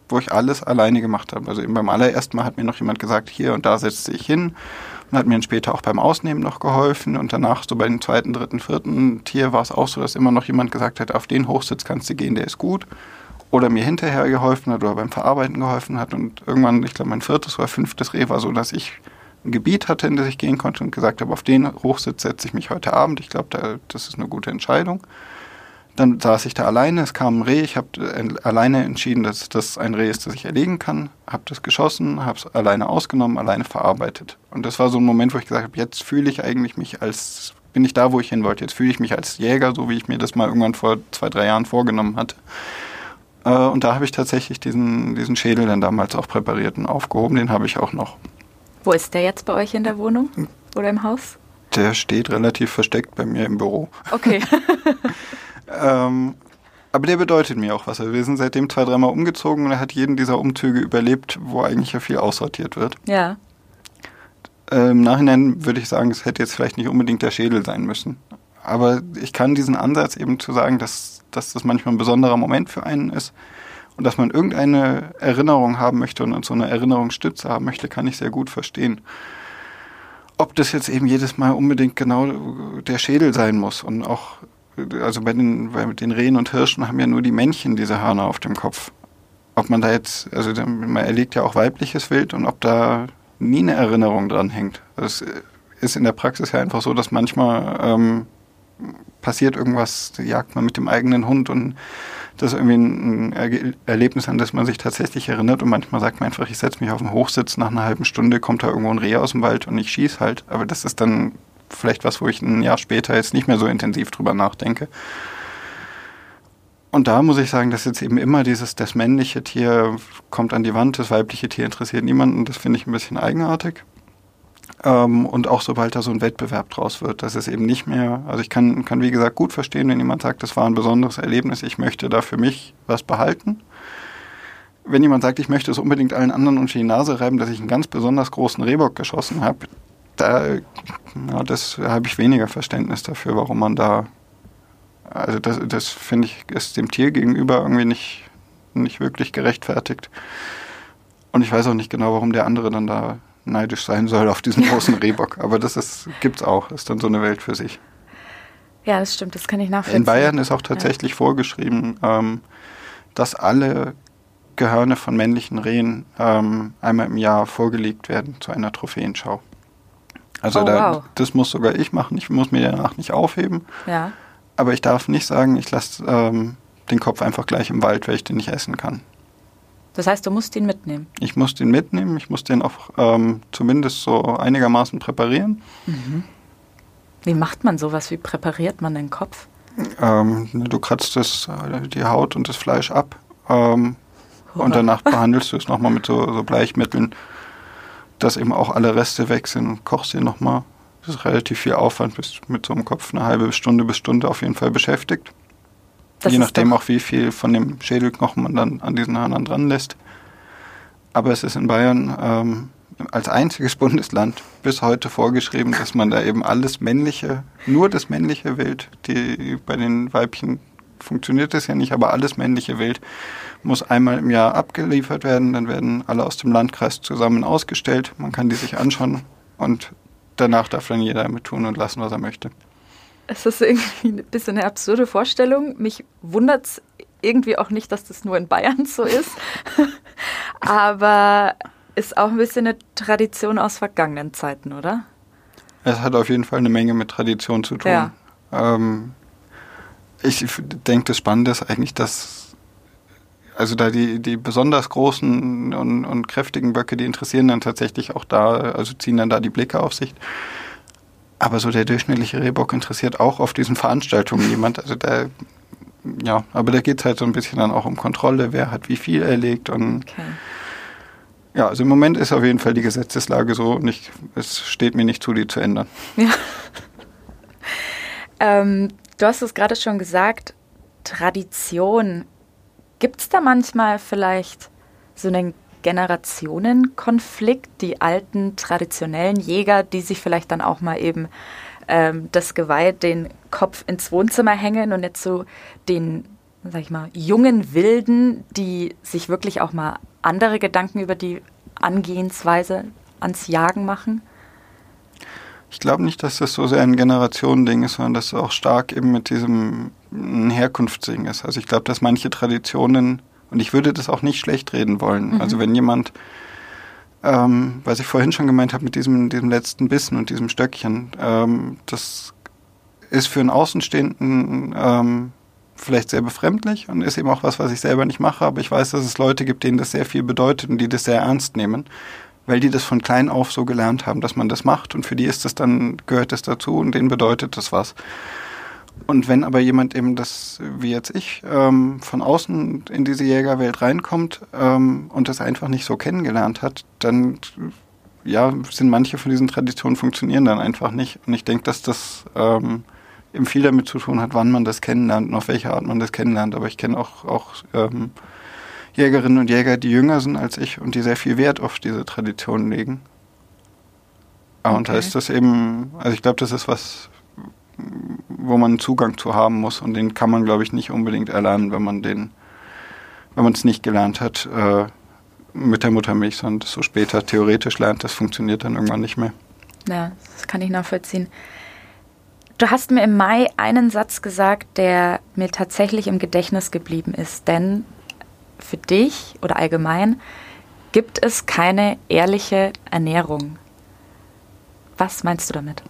wo ich alles alleine gemacht habe. Also eben beim allerersten Mal hat mir noch jemand gesagt, hier und da setze ich hin und hat mir dann später auch beim Ausnehmen noch geholfen und danach so bei dem zweiten, dritten, vierten Tier war es auch so, dass immer noch jemand gesagt hat, auf den Hochsitz kannst du gehen, der ist gut oder mir hinterher geholfen hat oder beim Verarbeiten geholfen hat und irgendwann, ich glaube mein viertes oder fünftes Reh war so, dass ich ein Gebiet hatte, in das ich gehen konnte und gesagt habe, auf den Hochsitz setze ich mich heute Abend. Ich glaube, da, das ist eine gute Entscheidung. Dann saß ich da alleine, es kam ein Reh, ich habe äh, alleine entschieden, dass das ein Reh ist, das ich erlegen kann, habe das geschossen, habe es alleine ausgenommen, alleine verarbeitet. Und das war so ein Moment, wo ich gesagt habe, jetzt fühle ich eigentlich mich als, bin ich da, wo ich hin wollte, jetzt fühle ich mich als Jäger, so wie ich mir das mal irgendwann vor zwei, drei Jahren vorgenommen hatte. Äh, und da habe ich tatsächlich diesen, diesen Schädel dann damals auch präpariert und aufgehoben, den habe ich auch noch. Wo ist der jetzt bei euch in der Wohnung oder im Haus? Der steht relativ versteckt bei mir im Büro. Okay. (laughs) Ähm, aber der bedeutet mir auch was. Also wir sind seitdem zwei, dreimal umgezogen und er hat jeden dieser Umzüge überlebt, wo eigentlich ja viel aussortiert wird. Ja. Äh, Im Nachhinein würde ich sagen, es hätte jetzt vielleicht nicht unbedingt der Schädel sein müssen. Aber ich kann diesen Ansatz eben zu sagen, dass, dass das manchmal ein besonderer Moment für einen ist und dass man irgendeine Erinnerung haben möchte und so eine Erinnerungsstütze haben möchte, kann ich sehr gut verstehen. Ob das jetzt eben jedes Mal unbedingt genau der Schädel sein muss und auch also bei den, bei den Rehen und Hirschen haben ja nur die Männchen diese Hörner auf dem Kopf. Ob man da jetzt, also man erlegt ja auch weibliches Wild und ob da nie eine Erinnerung dran hängt. Das ist in der Praxis ja einfach so, dass manchmal ähm, passiert irgendwas, jagt man mit dem eigenen Hund und das ist irgendwie ein Erlebnis, an das man sich tatsächlich erinnert und manchmal sagt man einfach, ich setze mich auf den Hochsitz, nach einer halben Stunde kommt da irgendwo ein Reh aus dem Wald und ich schieße halt. Aber das ist dann vielleicht was, wo ich ein Jahr später jetzt nicht mehr so intensiv drüber nachdenke. Und da muss ich sagen, dass jetzt eben immer dieses, das männliche Tier kommt an die Wand, das weibliche Tier interessiert niemanden. Das finde ich ein bisschen eigenartig. Ähm, und auch sobald da so ein Wettbewerb draus wird, dass es eben nicht mehr, also ich kann, kann wie gesagt gut verstehen, wenn jemand sagt, das war ein besonderes Erlebnis, ich möchte da für mich was behalten. Wenn jemand sagt, ich möchte es unbedingt allen anderen unter die Nase reiben, dass ich einen ganz besonders großen Rehbock geschossen habe, da, ja, das habe ich weniger Verständnis dafür, warum man da, also das, das finde ich, ist dem Tier gegenüber irgendwie nicht, nicht wirklich gerechtfertigt. Und ich weiß auch nicht genau, warum der andere dann da neidisch sein soll auf diesen großen (laughs) Rehbock. Aber das ist, gibt's auch, ist dann so eine Welt für sich. Ja, das stimmt, das kann ich nachvollziehen. In Bayern ist auch tatsächlich ja. vorgeschrieben, ähm, dass alle Gehörne von männlichen Rehen ähm, einmal im Jahr vorgelegt werden zu einer Trophäenschau. Also oh, da, wow. das muss sogar ich machen. Ich muss mir danach nicht aufheben. Ja. Aber ich darf nicht sagen, ich lasse ähm, den Kopf einfach gleich im Wald, weil ich den nicht essen kann. Das heißt, du musst ihn mitnehmen? Ich muss den mitnehmen. Ich muss den auch ähm, zumindest so einigermaßen präparieren. Mhm. Wie macht man sowas? Wie präpariert man den Kopf? Ähm, du kratzt das, äh, die Haut und das Fleisch ab. Ähm, und danach behandelst du es nochmal mit so, so Bleichmitteln dass eben auch alle Reste weg sind und kochst sie nochmal. Das ist relativ viel Aufwand, bist mit so einem Kopf eine halbe Stunde bis Stunde auf jeden Fall beschäftigt. Das Je nachdem auch, wie viel von dem Schädelknochen man dann an diesen Hörnern dran lässt. Aber es ist in Bayern ähm, als einziges (laughs) Bundesland bis heute vorgeschrieben, dass man da eben alles männliche, nur das männliche Wild, die bei den Weibchen funktioniert das ja nicht, aber alles männliche Wild muss einmal im Jahr abgeliefert werden. Dann werden alle aus dem Landkreis zusammen ausgestellt. Man kann die sich anschauen und danach darf dann jeder damit tun und lassen, was er möchte. Es ist irgendwie ein bisschen eine absurde Vorstellung. Mich wundert es irgendwie auch nicht, dass das nur in Bayern so ist. (laughs) aber ist auch ein bisschen eine Tradition aus vergangenen Zeiten, oder? Es hat auf jeden Fall eine Menge mit Tradition zu tun. Ja. Ähm, ich denke, das Spannende ist eigentlich, dass also da die, die besonders großen und, und kräftigen Böcke, die interessieren dann tatsächlich auch da, also ziehen dann da die Blicke auf sich. Aber so der durchschnittliche Rehbock interessiert auch auf diesen Veranstaltungen jemand. Also da, ja, aber da geht es halt so ein bisschen dann auch um Kontrolle, wer hat wie viel erlegt und okay. ja, also im Moment ist auf jeden Fall die Gesetzeslage so und ich, es steht mir nicht zu, die zu ändern. Ja. (laughs) ähm, du hast es gerade schon gesagt, Tradition Gibt es da manchmal vielleicht so einen Generationenkonflikt, die alten traditionellen Jäger, die sich vielleicht dann auch mal eben ähm, das Geweih, den Kopf ins Wohnzimmer hängen und jetzt so den, sag ich mal, jungen Wilden, die sich wirklich auch mal andere Gedanken über die Angehensweise ans Jagen machen? Ich glaube nicht, dass das so sehr ein Generationending ist, sondern dass es auch stark eben mit diesem Herkunftsding ist. Also ich glaube, dass manche Traditionen, und ich würde das auch nicht schlecht reden wollen, mhm. also wenn jemand, ähm, was ich vorhin schon gemeint habe mit diesem, diesem letzten Bissen und diesem Stöckchen, ähm, das ist für einen Außenstehenden ähm, vielleicht sehr befremdlich und ist eben auch was, was ich selber nicht mache, aber ich weiß, dass es Leute gibt, denen das sehr viel bedeutet und die das sehr ernst nehmen weil die das von klein auf so gelernt haben, dass man das macht und für die ist das dann, gehört das dazu und denen bedeutet das was. Und wenn aber jemand eben das, wie jetzt ich, ähm, von außen in diese Jägerwelt reinkommt ähm, und das einfach nicht so kennengelernt hat, dann ja, sind manche von diesen Traditionen funktionieren dann einfach nicht. Und ich denke, dass das ähm, eben viel damit zu tun hat, wann man das kennenlernt und auf welche Art man das kennenlernt. Aber ich kenne auch, auch ähm, Jägerinnen und Jäger, die jünger sind als ich und die sehr viel Wert auf diese Tradition legen. Okay. Und da ist das eben, also ich glaube, das ist was, wo man Zugang zu haben muss und den kann man, glaube ich, nicht unbedingt erlernen, wenn man den, wenn man es nicht gelernt hat äh, mit der Muttermilch, sondern das so später theoretisch lernt, das funktioniert dann irgendwann nicht mehr. Ja, das kann ich nachvollziehen. Du hast mir im Mai einen Satz gesagt, der mir tatsächlich im Gedächtnis geblieben ist, denn für dich oder allgemein gibt es keine ehrliche Ernährung. Was meinst du damit?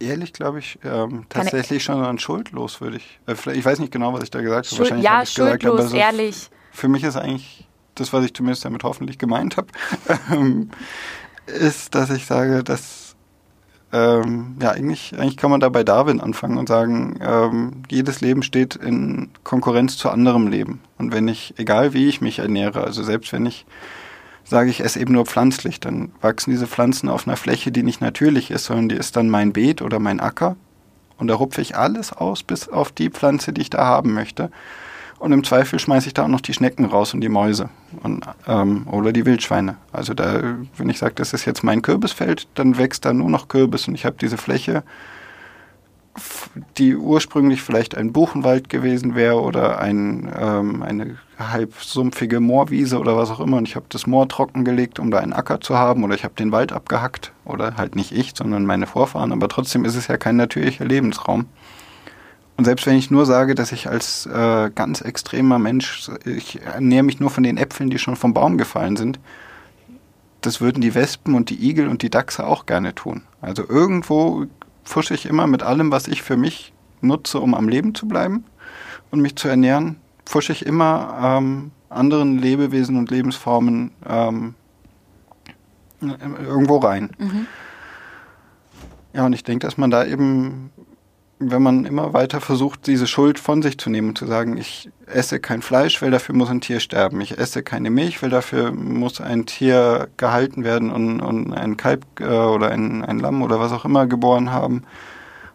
Ehrlich glaube ich ähm, tatsächlich schon an schuldlos würde ich. Äh, ich weiß nicht genau, was ich da gesagt habe. Wahrscheinlich ja, ich schuldlos, gesagt, so ehrlich. Für mich ist eigentlich das, was ich zumindest damit hoffentlich gemeint habe, (laughs) ähm, ist, dass ich sage, dass ähm, ja, eigentlich, eigentlich kann man da bei Darwin anfangen und sagen, ähm, jedes Leben steht in Konkurrenz zu anderem Leben. Und wenn ich, egal wie ich mich ernähre, also selbst wenn ich sage, ich esse eben nur pflanzlich, dann wachsen diese Pflanzen auf einer Fläche, die nicht natürlich ist, sondern die ist dann mein Beet oder mein Acker. Und da rupfe ich alles aus, bis auf die Pflanze, die ich da haben möchte. Und im Zweifel schmeiße ich da auch noch die Schnecken raus und die Mäuse und, ähm, oder die Wildschweine. Also da, wenn ich sage, das ist jetzt mein Kürbisfeld, dann wächst da nur noch Kürbis und ich habe diese Fläche, die ursprünglich vielleicht ein Buchenwald gewesen wäre oder ein, ähm, eine halb sumpfige Moorwiese oder was auch immer. Und ich habe das Moor trockengelegt, um da einen Acker zu haben. Oder ich habe den Wald abgehackt. Oder halt nicht ich, sondern meine Vorfahren. Aber trotzdem ist es ja kein natürlicher Lebensraum. Und selbst wenn ich nur sage, dass ich als äh, ganz extremer Mensch, ich ernähre mich nur von den Äpfeln, die schon vom Baum gefallen sind, das würden die Wespen und die Igel und die Dachse auch gerne tun. Also irgendwo fusche ich immer mit allem, was ich für mich nutze, um am Leben zu bleiben und mich zu ernähren, fusche ich immer ähm, anderen Lebewesen und Lebensformen ähm, irgendwo rein. Mhm. Ja, und ich denke, dass man da eben wenn man immer weiter versucht, diese Schuld von sich zu nehmen und zu sagen, ich esse kein Fleisch, weil dafür muss ein Tier sterben. Ich esse keine Milch, weil dafür muss ein Tier gehalten werden und, und ein Kalb äh, oder ein, ein Lamm oder was auch immer geboren haben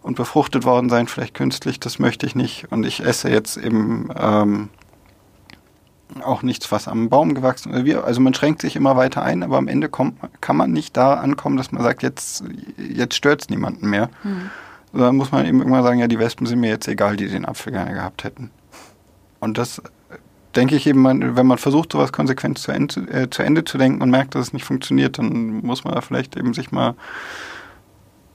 und befruchtet worden sein, vielleicht künstlich, das möchte ich nicht. Und ich esse jetzt eben ähm, auch nichts, was am Baum gewachsen ist. Also man schränkt sich immer weiter ein, aber am Ende kommt, kann man nicht da ankommen, dass man sagt, jetzt, jetzt stört es niemanden mehr. Mhm. Dann muss man eben irgendwann sagen, ja, die Wespen sind mir jetzt egal, die den Apfel gerne gehabt hätten. Und das denke ich eben, wenn man versucht, sowas konsequent zu Ende, äh, zu Ende zu denken und merkt, dass es nicht funktioniert, dann muss man da vielleicht eben sich mal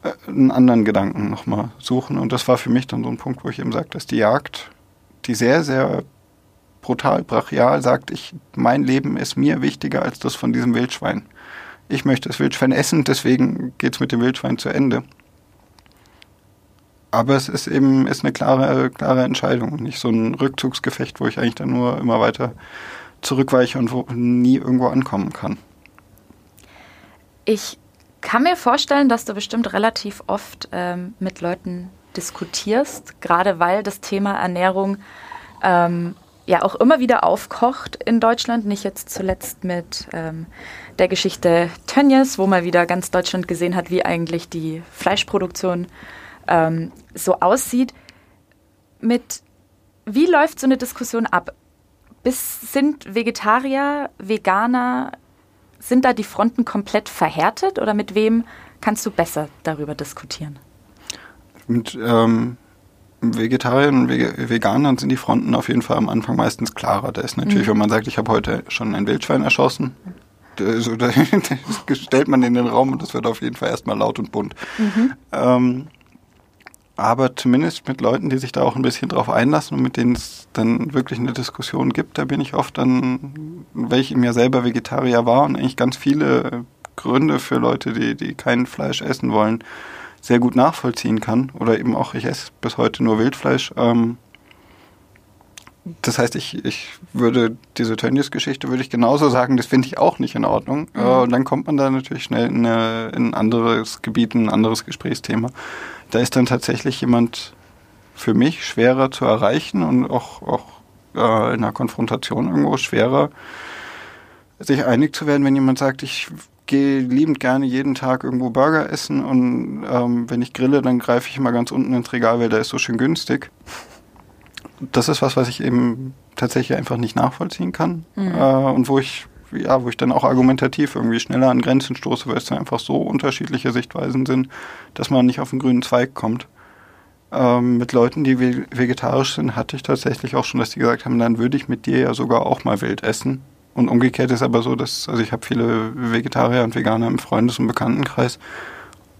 äh, einen anderen Gedanken nochmal suchen. Und das war für mich dann so ein Punkt, wo ich eben sage, dass die Jagd, die sehr, sehr brutal, brachial sagt, ich, mein Leben ist mir wichtiger als das von diesem Wildschwein. Ich möchte das Wildschwein essen, deswegen geht es mit dem Wildschwein zu Ende. Aber es ist eben ist eine klare, klare Entscheidung, nicht so ein Rückzugsgefecht, wo ich eigentlich dann nur immer weiter zurückweiche und wo nie irgendwo ankommen kann. Ich kann mir vorstellen, dass du bestimmt relativ oft ähm, mit Leuten diskutierst, gerade weil das Thema Ernährung ähm, ja auch immer wieder aufkocht in Deutschland. Nicht jetzt zuletzt mit ähm, der Geschichte Tönnies, wo man wieder ganz Deutschland gesehen hat, wie eigentlich die Fleischproduktion ähm, so aussieht. Mit wie läuft so eine Diskussion ab? Bis sind Vegetarier, Veganer, sind da die Fronten komplett verhärtet oder mit wem kannst du besser darüber diskutieren? Mit ähm, Vegetariern und Veganern sind die Fronten auf jeden Fall am Anfang meistens klarer. Da ist natürlich, mhm. wenn man sagt, ich habe heute schon ein Wildschwein erschossen, so, (laughs) da stellt man in den Raum und das wird auf jeden Fall erstmal laut und bunt. Mhm. Ähm, aber zumindest mit Leuten, die sich da auch ein bisschen drauf einlassen und mit denen es dann wirklich eine Diskussion gibt, da bin ich oft dann, weil ich ja selber Vegetarier war und eigentlich ganz viele Gründe für Leute, die, die kein Fleisch essen wollen, sehr gut nachvollziehen kann. Oder eben auch, ich esse bis heute nur Wildfleisch. Ähm, das heißt, ich, ich würde diese Tönnies-Geschichte würde ich genauso sagen, das finde ich auch nicht in Ordnung. Mhm. und dann kommt man da natürlich schnell in, eine, in ein anderes Gebiet, ein anderes Gesprächsthema. Da ist dann tatsächlich jemand für mich schwerer zu erreichen und auch, auch äh, in einer Konfrontation irgendwo schwerer, sich einig zu werden, wenn jemand sagt, ich gehe liebend gerne jeden Tag irgendwo Burger essen und ähm, wenn ich grille, dann greife ich immer ganz unten ins Regal, weil der ist so schön günstig das ist was, was ich eben tatsächlich einfach nicht nachvollziehen kann mhm. äh, und wo ich ja, wo ich dann auch argumentativ irgendwie schneller an Grenzen stoße, weil es dann einfach so unterschiedliche Sichtweisen sind, dass man nicht auf den grünen Zweig kommt. Ähm, mit Leuten, die vegetarisch sind, hatte ich tatsächlich auch schon, dass die gesagt haben, dann würde ich mit dir ja sogar auch mal wild essen. Und umgekehrt ist aber so, dass, also ich habe viele Vegetarier und Veganer im Freundes- und Bekanntenkreis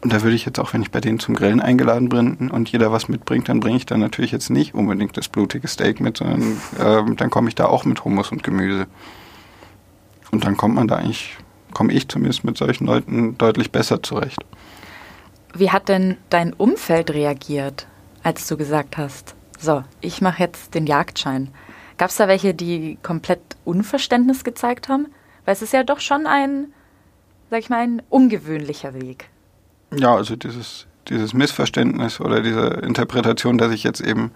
und da würde ich jetzt auch, wenn ich bei denen zum Grillen eingeladen bin und jeder was mitbringt, dann bringe ich da natürlich jetzt nicht unbedingt das blutige Steak mit, sondern äh, dann komme ich da auch mit Hummus und Gemüse. Und dann kommt man da eigentlich, komme ich zumindest mit solchen Leuten deutlich besser zurecht. Wie hat denn dein Umfeld reagiert, als du gesagt hast, so, ich mache jetzt den Jagdschein? Gab es da welche, die komplett Unverständnis gezeigt haben? Weil es ist ja doch schon ein, sag ich mal, ein ungewöhnlicher Weg. Ja, also dieses, dieses Missverständnis oder diese Interpretation, dass ich jetzt eben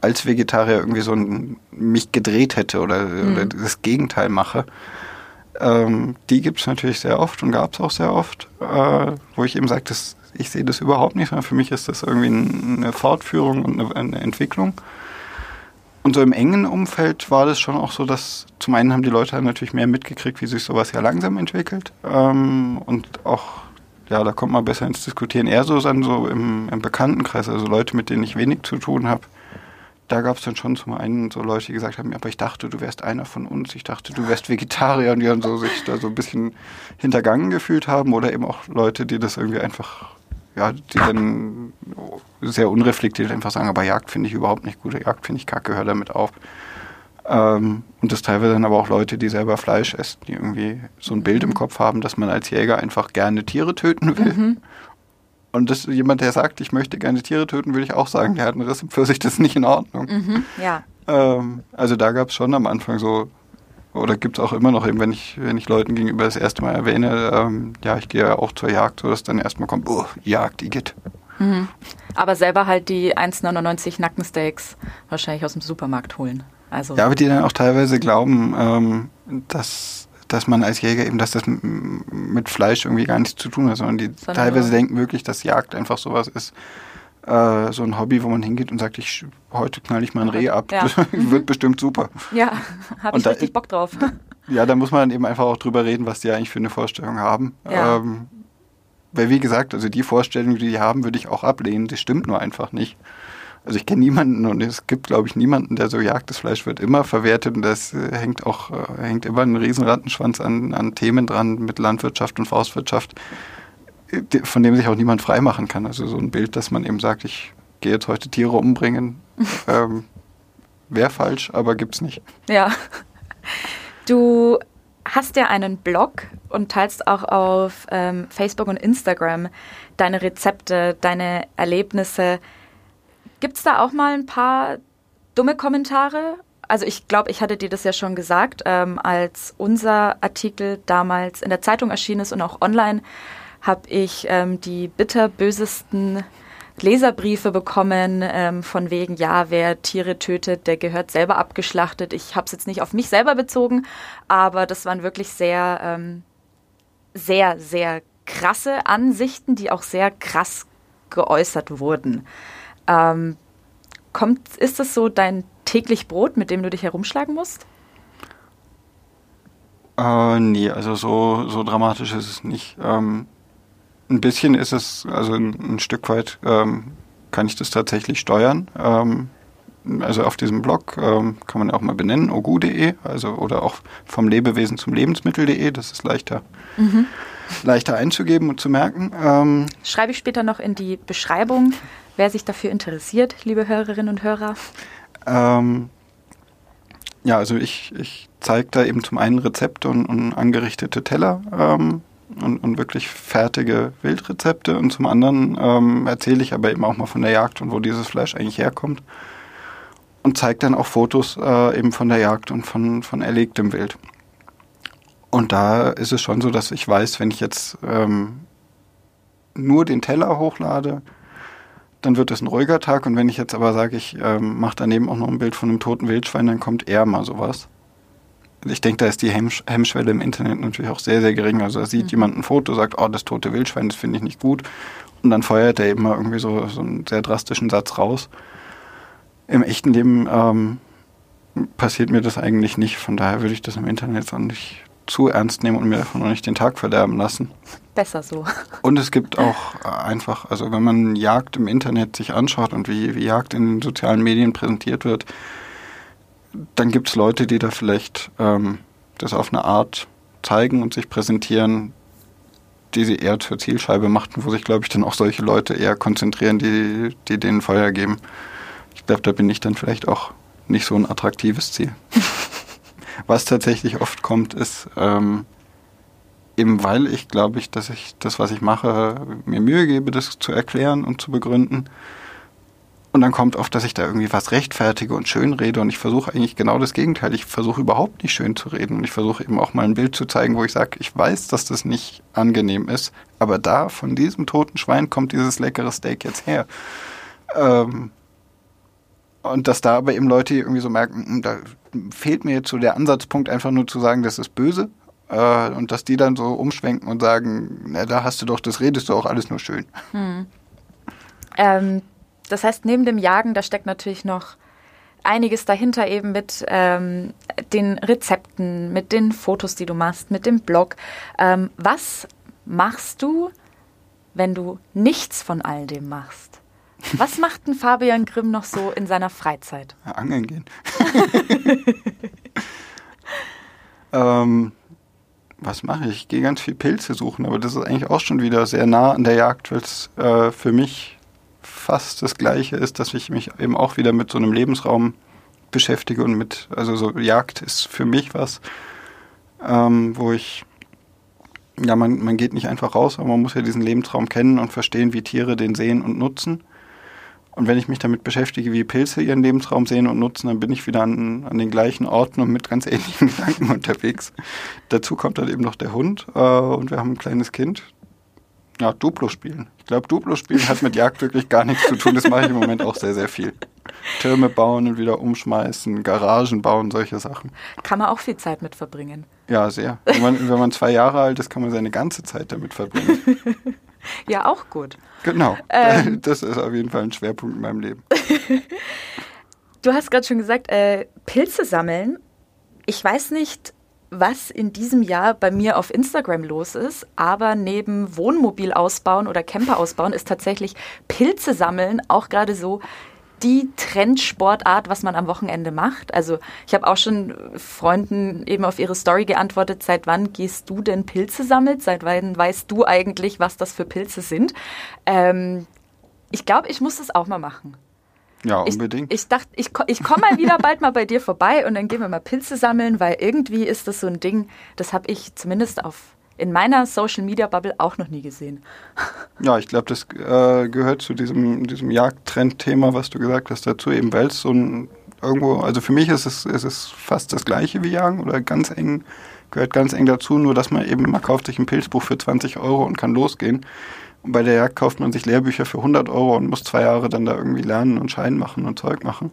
als Vegetarier irgendwie so ein, mich gedreht hätte oder, mhm. oder das Gegenteil mache, ähm, die gibt es natürlich sehr oft und gab es auch sehr oft, äh, wo ich eben sage, ich sehe das überhaupt nicht, sondern für mich ist das irgendwie eine Fortführung und eine, eine Entwicklung. Und so im engen Umfeld war das schon auch so, dass zum einen haben die Leute natürlich mehr mitgekriegt, wie sich sowas ja langsam entwickelt ähm, und auch ja, da kommt man besser ins Diskutieren. Eher so dann so im, im Bekanntenkreis, also Leute, mit denen ich wenig zu tun habe. Da gab es dann schon zum einen so Leute, die gesagt haben, aber ich dachte, du wärst einer von uns, ich dachte, du wärst Vegetarier und die dann so sich da so ein bisschen hintergangen gefühlt haben oder eben auch Leute, die das irgendwie einfach, ja, die dann sehr unreflektiert einfach sagen, aber Jagd finde ich überhaupt nicht gut, Jagd finde ich kacke, hör damit auf. Ähm, und das teilweise dann aber auch Leute, die selber Fleisch essen, die irgendwie so ein Bild im Kopf haben, dass man als Jäger einfach gerne Tiere töten will. Mhm. Und das jemand, der sagt, ich möchte gerne Tiere töten, würde ich auch sagen, der hat einen Riss für sich, das ist nicht in Ordnung. Mhm, ja. Ähm, also da gab es schon am Anfang so, oder gibt es auch immer noch eben, wenn ich, wenn ich Leuten gegenüber das erste Mal erwähne, ähm, ja, ich gehe ja auch zur Jagd, so dass dann erstmal kommt, oh, Jagd, die geht. Mhm. Aber selber halt die 1,99 Nackensteaks wahrscheinlich aus dem Supermarkt holen. Also ja, aber die dann auch teilweise glauben, ähm, dass, dass man als Jäger eben, dass das mit Fleisch irgendwie gar nichts zu tun hat, sondern die sondern teilweise denken wirklich, dass Jagd einfach sowas ist, äh, so ein Hobby, wo man hingeht und sagt, ich heute knall ich mal ein Reh ab. Ja. (laughs) Wird bestimmt super. Ja, (laughs) habe ich da- richtig Bock drauf. (laughs) Ja, da muss man dann eben einfach auch drüber reden, was die eigentlich für eine Vorstellung haben. Ja. Ähm, weil wie gesagt, also die Vorstellung, die die haben, würde ich auch ablehnen. Das stimmt nur einfach nicht. Also ich kenne niemanden und es gibt, glaube ich, niemanden, der so jagt. Das Fleisch wird immer verwertet und das äh, hängt auch, äh, hängt immer ein riesen Rattenschwanz an, an Themen dran mit Landwirtschaft und Forstwirtschaft, äh, von dem sich auch niemand freimachen kann. Also so ein Bild, dass man eben sagt, ich gehe jetzt heute Tiere umbringen, (laughs) ähm, wäre falsch, aber gibt's nicht. Ja. Du hast ja einen Blog und teilst auch auf ähm, Facebook und Instagram deine Rezepte, deine Erlebnisse. Gibt es da auch mal ein paar dumme Kommentare? Also ich glaube, ich hatte dir das ja schon gesagt, ähm, als unser Artikel damals in der Zeitung erschienen ist und auch online, habe ich ähm, die bitterbösesten Leserbriefe bekommen ähm, von wegen, ja, wer Tiere tötet, der gehört selber abgeschlachtet. Ich habe es jetzt nicht auf mich selber bezogen, aber das waren wirklich sehr, ähm, sehr, sehr krasse Ansichten, die auch sehr krass geäußert wurden. Ähm, kommt, ist das so dein täglich Brot, mit dem du dich herumschlagen musst? Äh, nee, also so, so dramatisch ist es nicht. Ähm, ein bisschen ist es, also ein, ein Stück weit ähm, kann ich das tatsächlich steuern. Ähm, also auf diesem Blog ähm, kann man auch mal benennen, ogu.de, also oder auch vom Lebewesen zum Lebensmittel.de, das ist leichter, leichter einzugeben und zu merken. Ähm, Schreibe ich später noch in die Beschreibung, wer sich dafür interessiert, liebe Hörerinnen und Hörer. Ähm, ja, also ich, ich zeige da eben zum einen Rezepte und, und angerichtete Teller ähm, und, und wirklich fertige Wildrezepte und zum anderen ähm, erzähle ich aber eben auch mal von der Jagd und wo dieses Fleisch eigentlich herkommt und zeige dann auch Fotos äh, eben von der Jagd und von, von erlegtem Wild. Und da ist es schon so, dass ich weiß, wenn ich jetzt ähm, nur den Teller hochlade, dann wird es ein ruhiger Tag. Und wenn ich jetzt aber sage, ich ähm, mache daneben auch noch ein Bild von einem toten Wildschwein, dann kommt eher mal sowas. Ich denke, da ist die Hemmsch Hemmschwelle im Internet natürlich auch sehr, sehr gering. Also da sieht jemand ein Foto, sagt, oh, das tote Wildschwein, das finde ich nicht gut. Und dann feuert er eben mal irgendwie so, so einen sehr drastischen Satz raus. Im echten Leben ähm, passiert mir das eigentlich nicht. Von daher würde ich das im Internet auch nicht zu ernst nehmen und mir davon auch nicht den Tag verderben lassen. Besser so. Und es gibt auch äh, einfach, also wenn man Jagd im Internet sich anschaut und wie, wie Jagd in den sozialen Medien präsentiert wird, dann gibt es Leute, die da vielleicht ähm, das auf eine Art zeigen und sich präsentieren, die sie eher zur Zielscheibe machten, wo sich, glaube ich, dann auch solche Leute eher konzentrieren, die, die denen Feuer geben. Ich glaube, da bin ich dann vielleicht auch nicht so ein attraktives Ziel. (laughs) Was tatsächlich oft kommt, ist, ähm, eben weil ich glaube ich, dass ich das, was ich mache, mir Mühe gebe, das zu erklären und zu begründen. Und dann kommt oft, dass ich da irgendwie was rechtfertige und schön rede und ich versuche eigentlich genau das Gegenteil. Ich versuche überhaupt nicht schön zu reden und ich versuche eben auch mal ein Bild zu zeigen, wo ich sage, ich weiß, dass das nicht angenehm ist, aber da von diesem toten Schwein kommt dieses leckere Steak jetzt her. Ähm, und dass da aber eben Leute irgendwie so merken, "Hm, da fehlt mir jetzt so der Ansatzpunkt, einfach nur zu sagen, das ist böse. Äh, und dass die dann so umschwenken und sagen, na, da hast du doch, das redest du auch alles nur schön. Ähm, das heißt, neben dem Jagen, da steckt natürlich noch einiges dahinter eben mit ähm, den Rezepten, mit den Fotos, die du machst, mit dem Blog. Ähm, was machst du, wenn du nichts von all dem machst? Was macht ein Fabian Grimm noch so in seiner Freizeit? Ja, angeln gehen. (laughs) ähm, was mache ich? Ich gehe ganz viel Pilze suchen, aber das ist eigentlich auch schon wieder sehr nah an der Jagd, weil es äh, für mich fast das Gleiche ist, dass ich mich eben auch wieder mit so einem Lebensraum beschäftige und mit, also so Jagd ist für mich was, ähm, wo ich, ja, man, man geht nicht einfach raus, aber man muss ja diesen Lebensraum kennen und verstehen, wie Tiere den sehen und nutzen. Und wenn ich mich damit beschäftige, wie Pilze ihren Lebensraum sehen und nutzen, dann bin ich wieder an, an den gleichen Orten und mit ganz ähnlichen (laughs) Gedanken unterwegs. Dazu kommt dann eben noch der Hund äh, und wir haben ein kleines Kind. Ja, Duplo spielen. Ich glaube, Duplo spielen hat mit Jagd wirklich gar nichts zu tun. Das mache ich im Moment auch sehr, sehr viel. Türme bauen und wieder umschmeißen, Garagen bauen, solche Sachen. Kann man auch viel Zeit mit verbringen. Ja, sehr. Wenn man, wenn man zwei Jahre alt ist, kann man seine ganze Zeit damit verbringen. (laughs) (laughs) ja, auch gut. Genau. Ähm, (laughs) das ist auf jeden Fall ein Schwerpunkt in meinem Leben. (laughs) du hast gerade schon gesagt, äh, Pilze sammeln. Ich weiß nicht, was in diesem Jahr bei mir auf Instagram los ist, aber neben Wohnmobil ausbauen oder Camper ausbauen ist tatsächlich Pilze sammeln auch gerade so die Trendsportart, was man am Wochenende macht. Also ich habe auch schon Freunden eben auf ihre Story geantwortet, seit wann gehst du denn Pilze sammeln? Seit wann weißt du eigentlich, was das für Pilze sind? Ähm, ich glaube, ich muss das auch mal machen. Ja, unbedingt. Ich, ich dachte, ich, ich komme mal wieder bald mal bei dir vorbei und dann gehen wir mal Pilze sammeln, weil irgendwie ist das so ein Ding, das habe ich zumindest auf in meiner Social Media Bubble auch noch nie gesehen. (laughs) Ja, ich glaube, das äh, gehört zu diesem, diesem Jagdtrend-Thema, was du gesagt hast, dazu eben, weil es so ein irgendwo, also für mich ist es, ist es fast das gleiche wie Jagen oder ganz eng, gehört ganz eng dazu, nur dass man eben, man kauft sich ein Pilzbuch für 20 Euro und kann losgehen. Und bei der Jagd kauft man sich Lehrbücher für 100 Euro und muss zwei Jahre dann da irgendwie lernen und Schein machen und Zeug machen.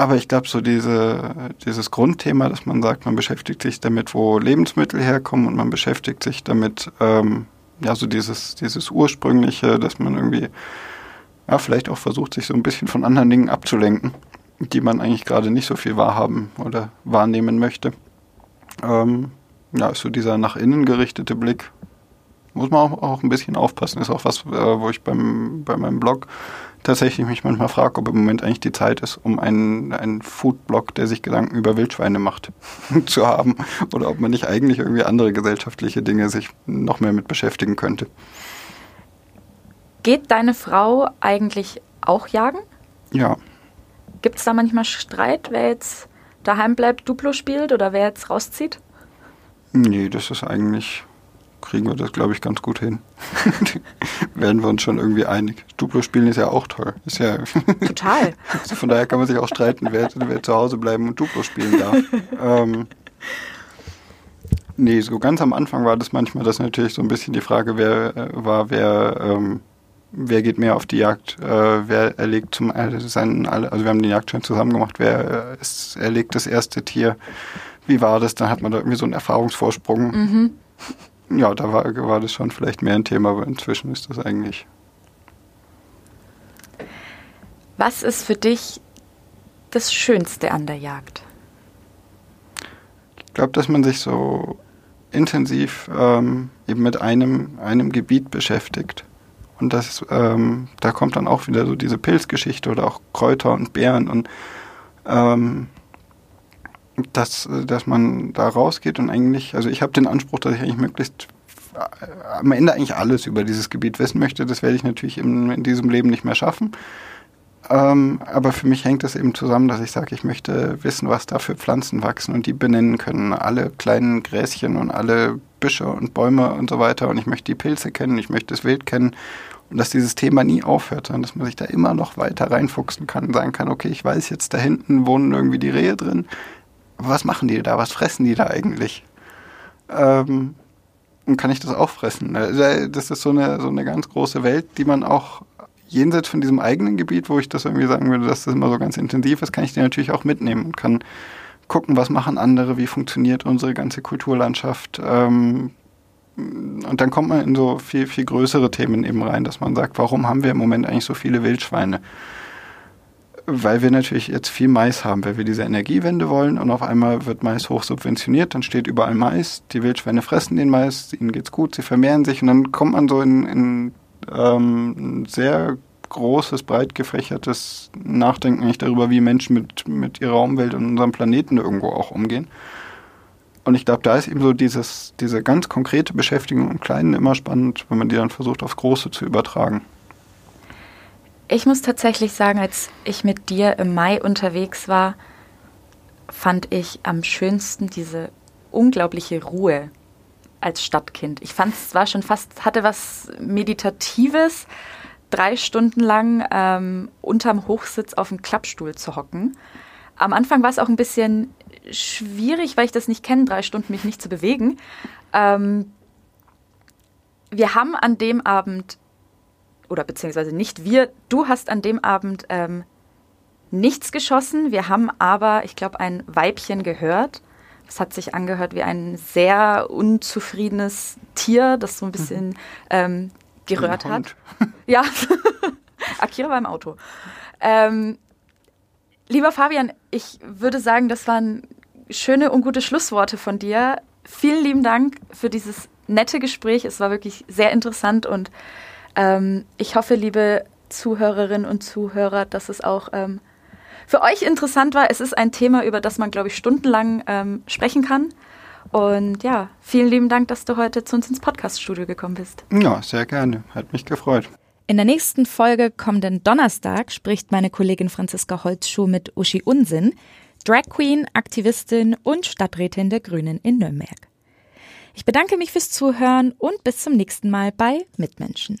Aber ich glaube, so diese, dieses Grundthema, dass man sagt, man beschäftigt sich damit, wo Lebensmittel herkommen und man beschäftigt sich damit, ähm, ja, so dieses, dieses Ursprüngliche, dass man irgendwie, ja, vielleicht auch versucht, sich so ein bisschen von anderen Dingen abzulenken, die man eigentlich gerade nicht so viel wahrhaben oder wahrnehmen möchte. Ähm, ja, ist so dieser nach innen gerichtete Blick, muss man auch, auch ein bisschen aufpassen. Ist auch was, äh, wo ich beim, bei meinem Blog tatsächlich mich manchmal frage, ob im Moment eigentlich die Zeit ist, um einen, einen Food-Blog, der sich Gedanken über Wildschweine macht, (laughs) zu haben. Oder ob man nicht eigentlich irgendwie andere gesellschaftliche Dinge sich noch mehr mit beschäftigen könnte. Geht deine Frau eigentlich auch jagen? Ja. Gibt es da manchmal Streit, wer jetzt daheim bleibt, Duplo spielt oder wer jetzt rauszieht? Nee, das ist eigentlich kriegen wir das, glaube ich, ganz gut hin. (laughs) Werden wir uns schon irgendwie einig. Duplo spielen ist ja auch toll. Ist ja (laughs) Total. also von daher kann man sich auch streiten, wer, wer zu Hause bleiben und Duplo spielen darf. ähm, nee, so ganz am Anfang war das manchmal, dass natürlich so ein bisschen die Frage wer, äh, war, wer, ähm, wer geht mehr auf die Jagd, äh, wer erlegt zum äh, seinen, also wir haben den Jagdschein zusammen gemacht, wer äh, ist, erlegt das erste Tier, wie war das, dann hat man da irgendwie so einen Erfahrungsvorsprung. Mhm ja, da war, war das schon vielleicht mehr ein Thema, aber inzwischen ist das eigentlich. Was ist für dich das Schönste an der Jagd? Ich glaube, dass man sich so intensiv ähm, eben mit einem, einem Gebiet beschäftigt. Und das, ähm, da kommt dann auch wieder so diese Pilzgeschichte oder auch Kräuter und Beeren und ähm, dass, dass man da rausgeht und eigentlich, also ich habe den Anspruch, dass ich eigentlich möglichst äh, am Ende eigentlich alles über dieses Gebiet wissen möchte. Das werde ich natürlich in, in diesem Leben nicht mehr schaffen. Ähm, aber für mich hängt es eben zusammen, dass ich sage, ich möchte wissen, was da für Pflanzen wachsen und die benennen können. Alle kleinen Gräschen und alle Büsche und Bäume und so weiter. Und ich möchte die Pilze kennen, ich möchte das Wild kennen. Und dass dieses Thema nie aufhört, sondern dass man sich da immer noch weiter reinfuchsen kann und sagen kann, okay, ich weiß jetzt, da hinten wohnen irgendwie die Rehe drin was machen die da? Was fressen die da eigentlich? Ähm, und kann ich das auch fressen? Also, das ist so eine, so eine ganz große Welt, die man auch jenseits von diesem eigenen Gebiet, wo ich das irgendwie sagen würde, dass das immer so ganz intensiv ist, kann ich die natürlich auch mitnehmen und kann gucken, was machen andere, wie funktioniert unsere ganze Kulturlandschaft. Ähm, und dann kommt man in so viel, viel größere Themen eben rein, dass man sagt, warum haben wir im Moment eigentlich so viele Wildschweine? Weil wir natürlich jetzt viel Mais haben, weil wir diese Energiewende wollen und auf einmal wird Mais hochsubventioniert, dann steht überall Mais, die Wildschweine fressen den Mais, ihnen geht's gut, sie vermehren sich und dann kommt man so in, in ähm, ein sehr großes, breit gefächertes Nachdenken eigentlich darüber, wie Menschen mit, mit ihrer Umwelt und unserem Planeten irgendwo auch umgehen. Und ich glaube, da ist eben so dieses, diese ganz konkrete Beschäftigung im Kleinen immer spannend, wenn man die dann versucht, aufs Große zu übertragen. Ich muss tatsächlich sagen, als ich mit dir im Mai unterwegs war, fand ich am schönsten diese unglaubliche Ruhe als Stadtkind. Ich fand es war schon fast, hatte was Meditatives, drei Stunden lang ähm, unterm Hochsitz auf dem Klappstuhl zu hocken. Am Anfang war es auch ein bisschen schwierig, weil ich das nicht kenne, drei Stunden mich nicht zu bewegen. Ähm, wir haben an dem Abend oder beziehungsweise nicht wir, du hast an dem Abend ähm, nichts geschossen. Wir haben aber, ich glaube, ein Weibchen gehört, es hat sich angehört wie ein sehr unzufriedenes Tier, das so ein bisschen ähm, gerührt hat. (laughs) Ja, (laughs) Akira war im Auto. Ähm, lieber Fabian, ich würde sagen, das waren schöne und gute Schlussworte von dir. Vielen lieben Dank für dieses nette Gespräch. Es war wirklich sehr interessant und ähm, ich hoffe, liebe Zuhörerinnen und Zuhörer, dass es auch ähm, für euch interessant war. Es ist ein Thema, über das man, glaube ich, stundenlang ähm, sprechen kann. Und ja, vielen lieben Dank, dass du heute zu uns ins Podcaststudio gekommen bist. Ja, sehr gerne. Hat mich gefreut. In der nächsten Folge kommenden Donnerstag spricht meine Kollegin Franziska Holzschuh mit Uschi Unsinn, Drag Queen, Aktivistin und Stadträtin der Grünen in Nürnberg. Ich bedanke mich fürs Zuhören und bis zum nächsten Mal bei Mitmenschen.